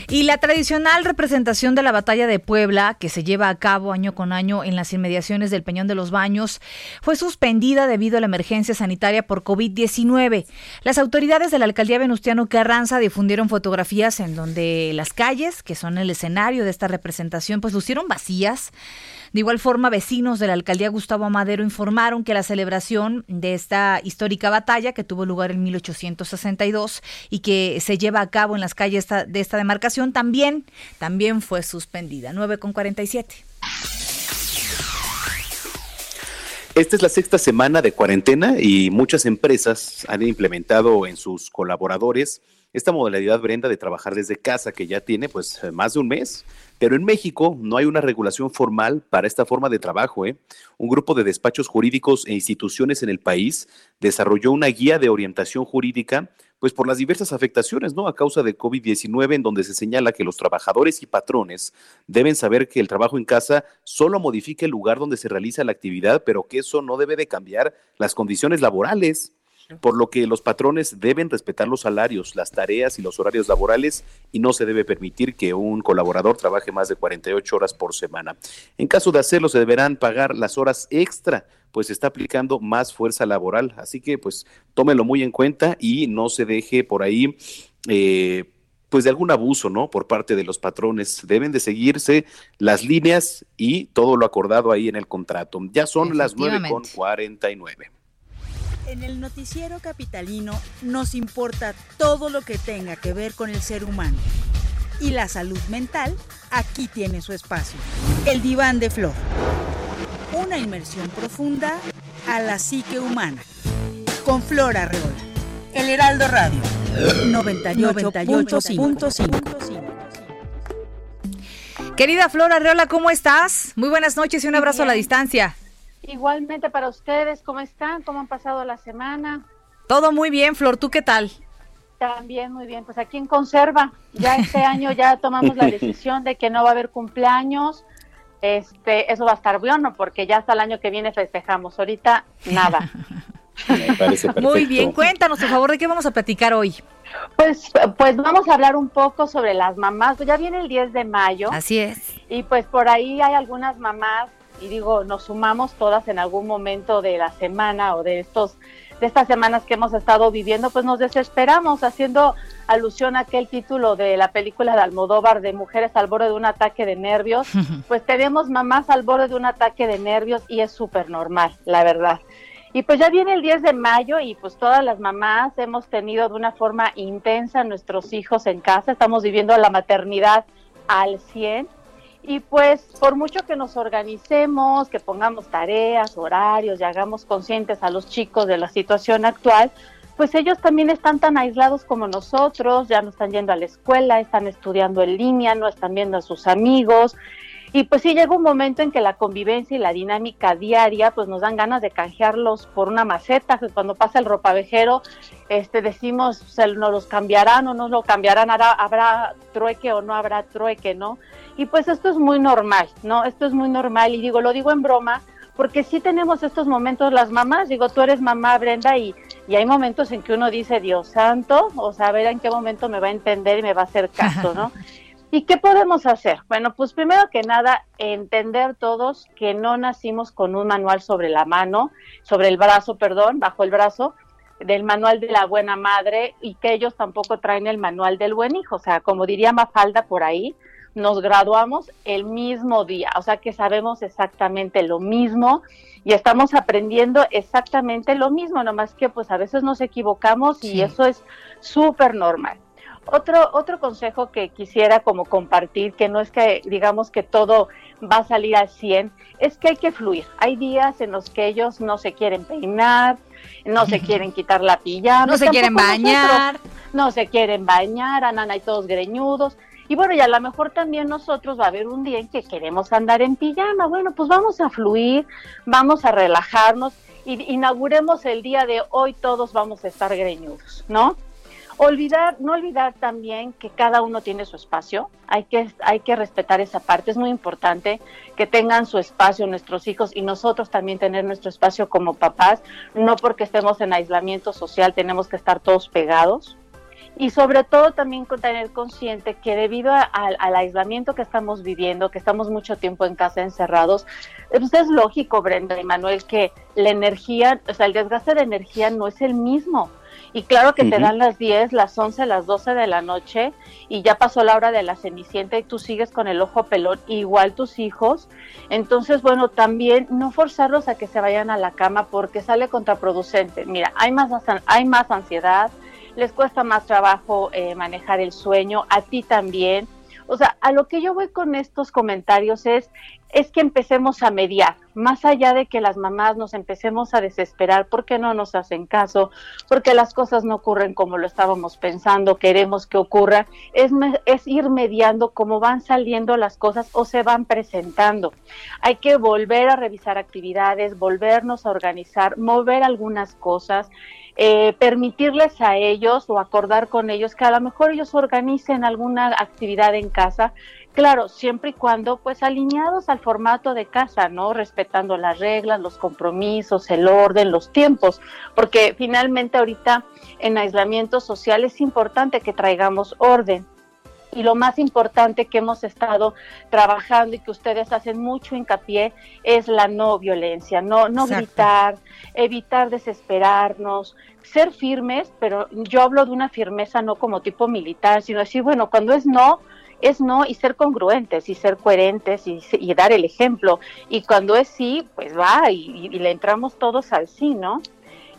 Y la tradicional representación de la batalla de Puebla, que se lleva a cabo año con año en las inmediaciones del Peñón de los Baños, fue suspendida debido a la emergencia sanitaria por COVID-19. Las autoridades de la alcaldía Venustiano Carranza difundieron fotografías en donde las calles, que son el escenario de esta representación, pues lucieron vacías. De igual forma, vecinos de la alcaldía Gustavo Amadero informaron que la celebración de esta histórica batalla que tuvo lugar en 1862 y que se lleva a cabo en las calles de esta demarcación también, también fue suspendida. 9 con 47. Esta es la sexta semana de cuarentena y muchas empresas han implementado en sus colaboradores esta modalidad, Brenda, de trabajar desde casa que ya tiene pues más de un mes. Pero en México no hay una regulación formal para esta forma de trabajo. ¿eh? Un grupo de despachos jurídicos e instituciones en el país desarrolló una guía de orientación jurídica pues por las diversas afectaciones, ¿no? A causa de COVID-19, en donde se señala que los trabajadores y patrones deben saber que el trabajo en casa solo modifica el lugar donde se realiza la actividad, pero que eso no debe de cambiar las condiciones laborales. Por lo que los patrones deben respetar los salarios, las tareas y los horarios laborales y no se debe permitir que un colaborador trabaje más de 48 horas por semana. En caso de hacerlo, se deberán pagar las horas extra pues se está aplicando más fuerza laboral. Así que pues tómelo muy en cuenta y no se deje por ahí eh, pues de algún abuso, ¿no? Por parte de los patrones. Deben de seguirse las líneas y todo lo acordado ahí en el contrato. Ya son las nueve con 49. En el noticiero capitalino nos importa todo lo que tenga que ver con el ser humano. Y la salud mental aquí tiene su espacio. El diván de flor una inmersión profunda a la psique humana. Con Flora Arreola. El Heraldo Radio. 98.5. Querida Flora Arreola, ¿cómo estás? Muy buenas noches y un abrazo a la distancia. Igualmente para ustedes, ¿cómo están? ¿Cómo han pasado la semana? Todo muy bien, Flor, ¿tú qué tal? También muy bien, pues aquí en Conserva, ya este año ya tomamos la decisión de que no va a haber cumpleaños, este, eso va a estar bueno porque ya hasta el año que viene festejamos. Ahorita nada. Muy bien, cuéntanos por favor de qué vamos a platicar hoy. Pues, pues vamos a hablar un poco sobre las mamás. Ya viene el 10 de mayo. Así es. Y pues por ahí hay algunas mamás, y digo, nos sumamos todas en algún momento de la semana o de estos de estas semanas que hemos estado viviendo, pues nos desesperamos haciendo alusión a aquel título de la película de Almodóvar de Mujeres al borde de un ataque de nervios, pues tenemos mamás al borde de un ataque de nervios y es súper normal, la verdad. Y pues ya viene el 10 de mayo y pues todas las mamás hemos tenido de una forma intensa nuestros hijos en casa, estamos viviendo la maternidad al 100 y pues por mucho que nos organicemos, que pongamos tareas, horarios y hagamos conscientes a los chicos de la situación actual, pues ellos también están tan aislados como nosotros, ya no están yendo a la escuela, están estudiando en línea, no están viendo a sus amigos. Y pues sí llega un momento en que la convivencia y la dinámica diaria pues nos dan ganas de canjearlos por una maceta, que cuando pasa el ropavejero este decimos se nos los cambiarán o no lo cambiarán, habrá, trueque o no habrá trueque, ¿no? Y pues esto es muy normal, ¿no? Esto es muy normal y digo, lo digo en broma, porque sí tenemos estos momentos las mamás, digo, tú eres mamá Brenda y, y hay momentos en que uno dice, Dios santo, o ver en qué momento me va a entender y me va a hacer caso, ¿no? ¿Y qué podemos hacer? Bueno, pues primero que nada, entender todos que no nacimos con un manual sobre la mano, sobre el brazo, perdón, bajo el brazo, del manual de la buena madre y que ellos tampoco traen el manual del buen hijo. O sea, como diría Mafalda por ahí, nos graduamos el mismo día, o sea que sabemos exactamente lo mismo y estamos aprendiendo exactamente lo mismo, nomás que pues a veces nos equivocamos y eso es súper normal. Otro, otro consejo que quisiera como compartir, que no es que digamos que todo va a salir al 100, es que hay que fluir. Hay días en los que ellos no se quieren peinar, no se quieren quitar la pijama, no se quieren bañar, no se quieren bañar, andan ahí todos greñudos. Y bueno, y a lo mejor también nosotros va a haber un día en que queremos andar en pijama. Bueno, pues vamos a fluir, vamos a relajarnos y inauguremos el día de hoy todos vamos a estar greñudos, ¿no? Olvidar, no olvidar también que cada uno tiene su espacio, hay que, hay que respetar esa parte, es muy importante que tengan su espacio nuestros hijos y nosotros también tener nuestro espacio como papás, no porque estemos en aislamiento social tenemos que estar todos pegados, y sobre todo también tener consciente que debido al aislamiento que estamos viviendo, que estamos mucho tiempo en casa encerrados, pues es lógico, Brenda y Manuel, que la energía, o sea, el desgaste de energía no es el mismo. Y claro que te dan las 10, las 11, las 12 de la noche y ya pasó la hora de la cenicienta y tú sigues con el ojo pelón, igual tus hijos. Entonces, bueno, también no forzarlos a que se vayan a la cama porque sale contraproducente. Mira, hay más, hay más ansiedad, les cuesta más trabajo eh, manejar el sueño, a ti también. O sea, a lo que yo voy con estos comentarios es, es que empecemos a mediar, más allá de que las mamás nos empecemos a desesperar porque no nos hacen caso, porque las cosas no ocurren como lo estábamos pensando, queremos que ocurran, es, es ir mediando cómo van saliendo las cosas o se van presentando. Hay que volver a revisar actividades, volvernos a organizar, mover algunas cosas eh, permitirles a ellos o acordar con ellos que a lo mejor ellos organicen alguna actividad en casa Claro, siempre y cuando pues alineados al formato de casa, ¿no? Respetando las reglas, los compromisos, el orden, los tiempos, porque finalmente ahorita en aislamiento social es importante que traigamos orden y lo más importante que hemos estado trabajando y que ustedes hacen mucho hincapié es la no violencia, no, no gritar, evitar desesperarnos, ser firmes, pero yo hablo de una firmeza no como tipo militar, sino decir, bueno, cuando es no, es no y ser congruentes y ser coherentes y, y dar el ejemplo. Y cuando es sí, pues va y, y le entramos todos al sí, ¿no?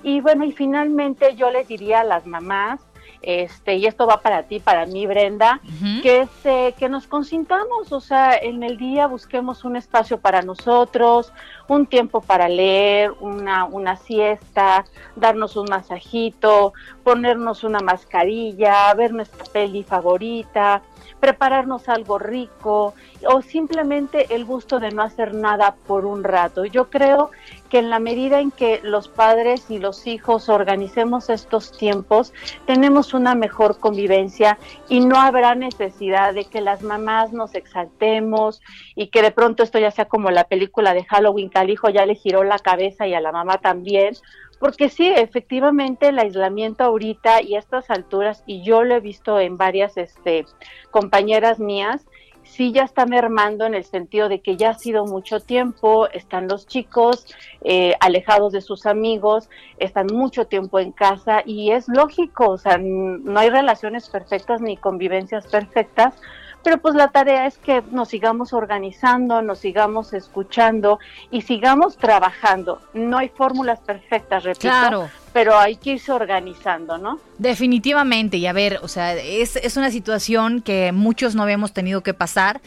Y bueno, y finalmente yo les diría a las mamás, este, y esto va para ti, para mí, Brenda, que, este, que nos consintamos, o sea, en el día busquemos un espacio para nosotros, un tiempo para leer, una, una siesta, darnos un masajito, ponernos una mascarilla, ver nuestra peli favorita, prepararnos algo rico o simplemente el gusto de no hacer nada por un rato. Yo creo que en la medida en que los padres y los hijos organicemos estos tiempos, tenemos una mejor convivencia y no habrá necesidad de que las mamás nos exaltemos y que de pronto esto ya sea como la película de Halloween, que al hijo ya le giró la cabeza y a la mamá también, porque sí, efectivamente el aislamiento ahorita y a estas alturas, y yo lo he visto en varias este, compañeras mías, sí ya está mermando en el sentido de que ya ha sido mucho tiempo, están los chicos eh, alejados de sus amigos, están mucho tiempo en casa y es lógico, o sea, no hay relaciones perfectas ni convivencias perfectas, pero pues la tarea es que nos sigamos organizando, nos sigamos escuchando y sigamos trabajando. No hay fórmulas perfectas, repito, Claro. Pero hay que irse organizando, ¿no? Definitivamente, y a ver, o sea, es, es una situación que muchos no habíamos tenido que pasar.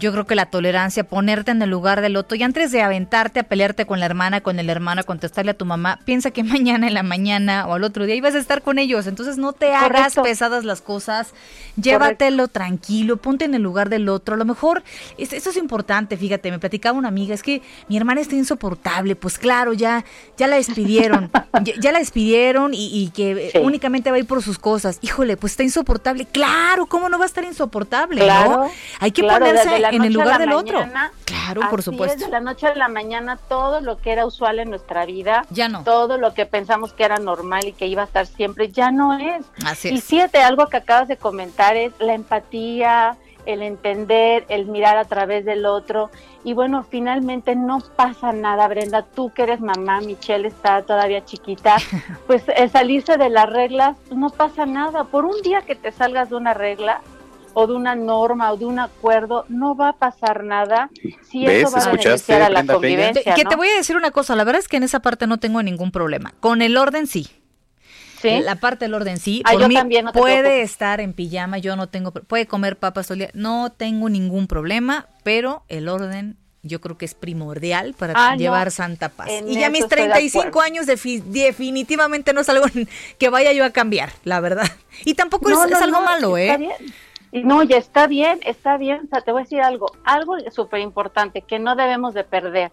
Yo creo que la tolerancia, ponerte en el lugar del otro y antes de aventarte a pelearte con la hermana, con el hermano, a contestarle a tu mamá, piensa que mañana en la mañana o al otro día ibas a estar con ellos. Entonces no te hagas Correcto. pesadas las cosas, llévatelo tranquilo, ponte en el lugar del otro. A lo mejor, es- eso es importante, fíjate, me platicaba una amiga, es que mi hermana está insoportable, pues claro, ya, ya la despidieron, ya, ya la despidieron y, y que Sí. únicamente va a ir por sus cosas. Híjole, pues está insoportable. Claro, ¿cómo no va a estar insoportable? Claro, ¿no? Hay que claro, ponerse en el lugar del otro. Claro, por supuesto. la noche a la mañana todo lo que era usual en nuestra vida, Ya no. todo lo que pensamos que era normal y que iba a estar siempre, ya no es. Así y es. fíjate, algo que acabas de comentar es la empatía, el entender, el mirar a través del otro. Y bueno, finalmente no pasa nada, Brenda. Tú que eres mamá, Michelle está todavía chiquita, pues el salirse de las reglas, no pasa nada. Por un día que te salgas de una regla o de una norma o de un acuerdo, no va a pasar nada si ¿Ves? eso va a ¿Escuchaste, beneficiar a la Brenda convivencia. que ¿no? te voy a decir una cosa, la verdad es que en esa parte no tengo ningún problema. Con el orden sí. ¿Sí? La parte del orden sí. Ah, Por yo mí también, no te puede estar en pijama, yo no tengo, puede comer papas todo el día, no tengo ningún problema, pero el orden yo creo que es primordial para Ah, no. llevar santa paz. En Y ya mis estoy de 35 acuerdo. años defi- definitivamente no es algo que vaya yo a cambiar, la verdad. Y tampoco No, es, es algo malo, está ¿eh? bien. No, ya está bien, está bien. O sea, te voy a decir algo, algo súper importante que no debemos de perder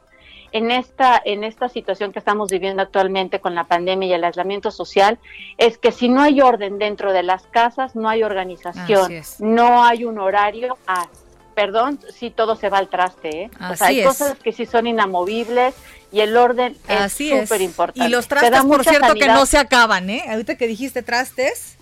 en esta, en esta situación que estamos viviendo actualmente con la pandemia y el aislamiento social, es que si no hay orden dentro de las casas, no hay organización, no hay un horario. Ah, perdón, si todo se va al traste, ¿eh? o sea, hay es. cosas que sí son inamovibles y el orden es súper importante. Y los trastes, por cierto, que no se acaban, ¿eh? Ahorita que dijiste trastes.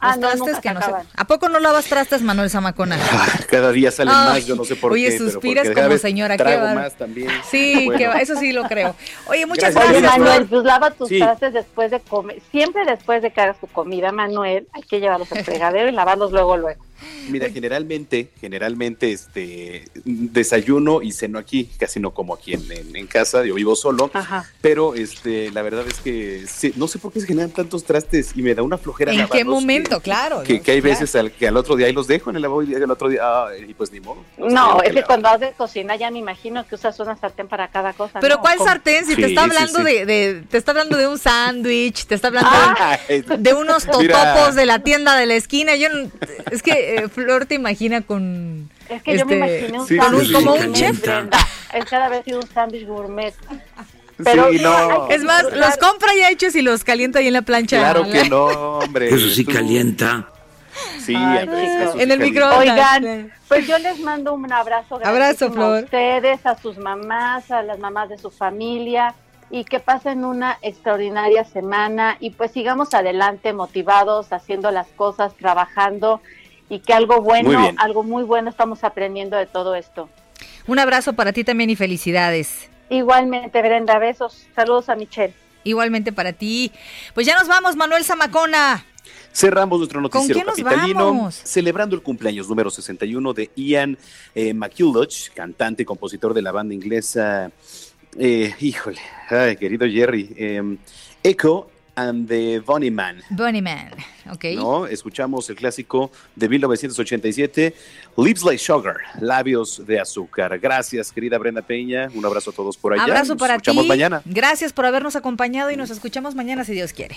Ah, los no, trastes que no se acaban. ¿A poco no lavas trastes, Manuel Zamacona? Cada día salen Ay, más, yo no sé por oye, qué. pero suspiras porque como cada vez señora, qué Trago bárbaro. más también. Sí, Bueno. que va- eso sí lo creo. Oye, muchas Gracias. Oye, gracias. Manuel, pues lava tus Sí. trastes después de comer. Siempre después de que hagas tu comida, Manuel, hay que llevarlos al fregadero y lavarlos luego, luego. Mira, generalmente, generalmente, este, desayuno y ceno aquí, casi no como aquí en, en- en casa, yo vivo solo, Ajá. pero este, la verdad es que sí, no sé por qué se generan tantos trastes y me da una flojera ¿En qué momento? que- claro. Que, que hay claro. veces al, que al otro día ahí los dejo en el lavabo y al otro día, ah, y pues ni modo. No, es que cuando haces cocina ya me imagino que usas una sartén para cada cosa. Pero ¿no? ¿cuál sartén? Si te está hablando sí. De, de- te está hablando de un sándwich, te está hablando Ay, de unos Mira. totopos de la tienda de la esquina. Yo no- es que eh, Flor te imagina con Es que yo me este, imaginé un sí, sándwich como un chef. Es cada vez sido un sándwich gourmet. Pero sí, no. Es más, los compra ya hechos y los calienta ahí en la plancha. Claro La- que no, hombre. Eso sí calienta. Sí, en el microondas. Oigan, pues yo les mando un abrazo. Abrazo, Flor. A ustedes, a sus mamás, a las mamás de su familia y que pasen una extraordinaria semana y pues sigamos adelante motivados, haciendo las cosas, trabajando y que algo bueno, algo muy bueno estamos aprendiendo de todo esto. Un abrazo para ti también y felicidades. Igualmente, Brenda, besos. Saludos a Michelle. Igualmente para ti. Pues ya nos vamos, Manuel Zamacona. Cerramos nuestro noticiero capitalino celebrando el cumpleaños número 61 de Ian eh, cantante y compositor de la banda inglesa. Eh, híjole, ay, querido Jerry. Eh, Echo and the Bunny Man. Bunny Man, ok. ¿No? Escuchamos el clásico de 1987, Lips Like Sugar, Labios de Azúcar. Gracias, querida Brenda Peña. Un abrazo a todos por allá. Abrazo nos para escuchamos mañana. Gracias por habernos acompañado y nos escuchamos mañana si Dios quiere.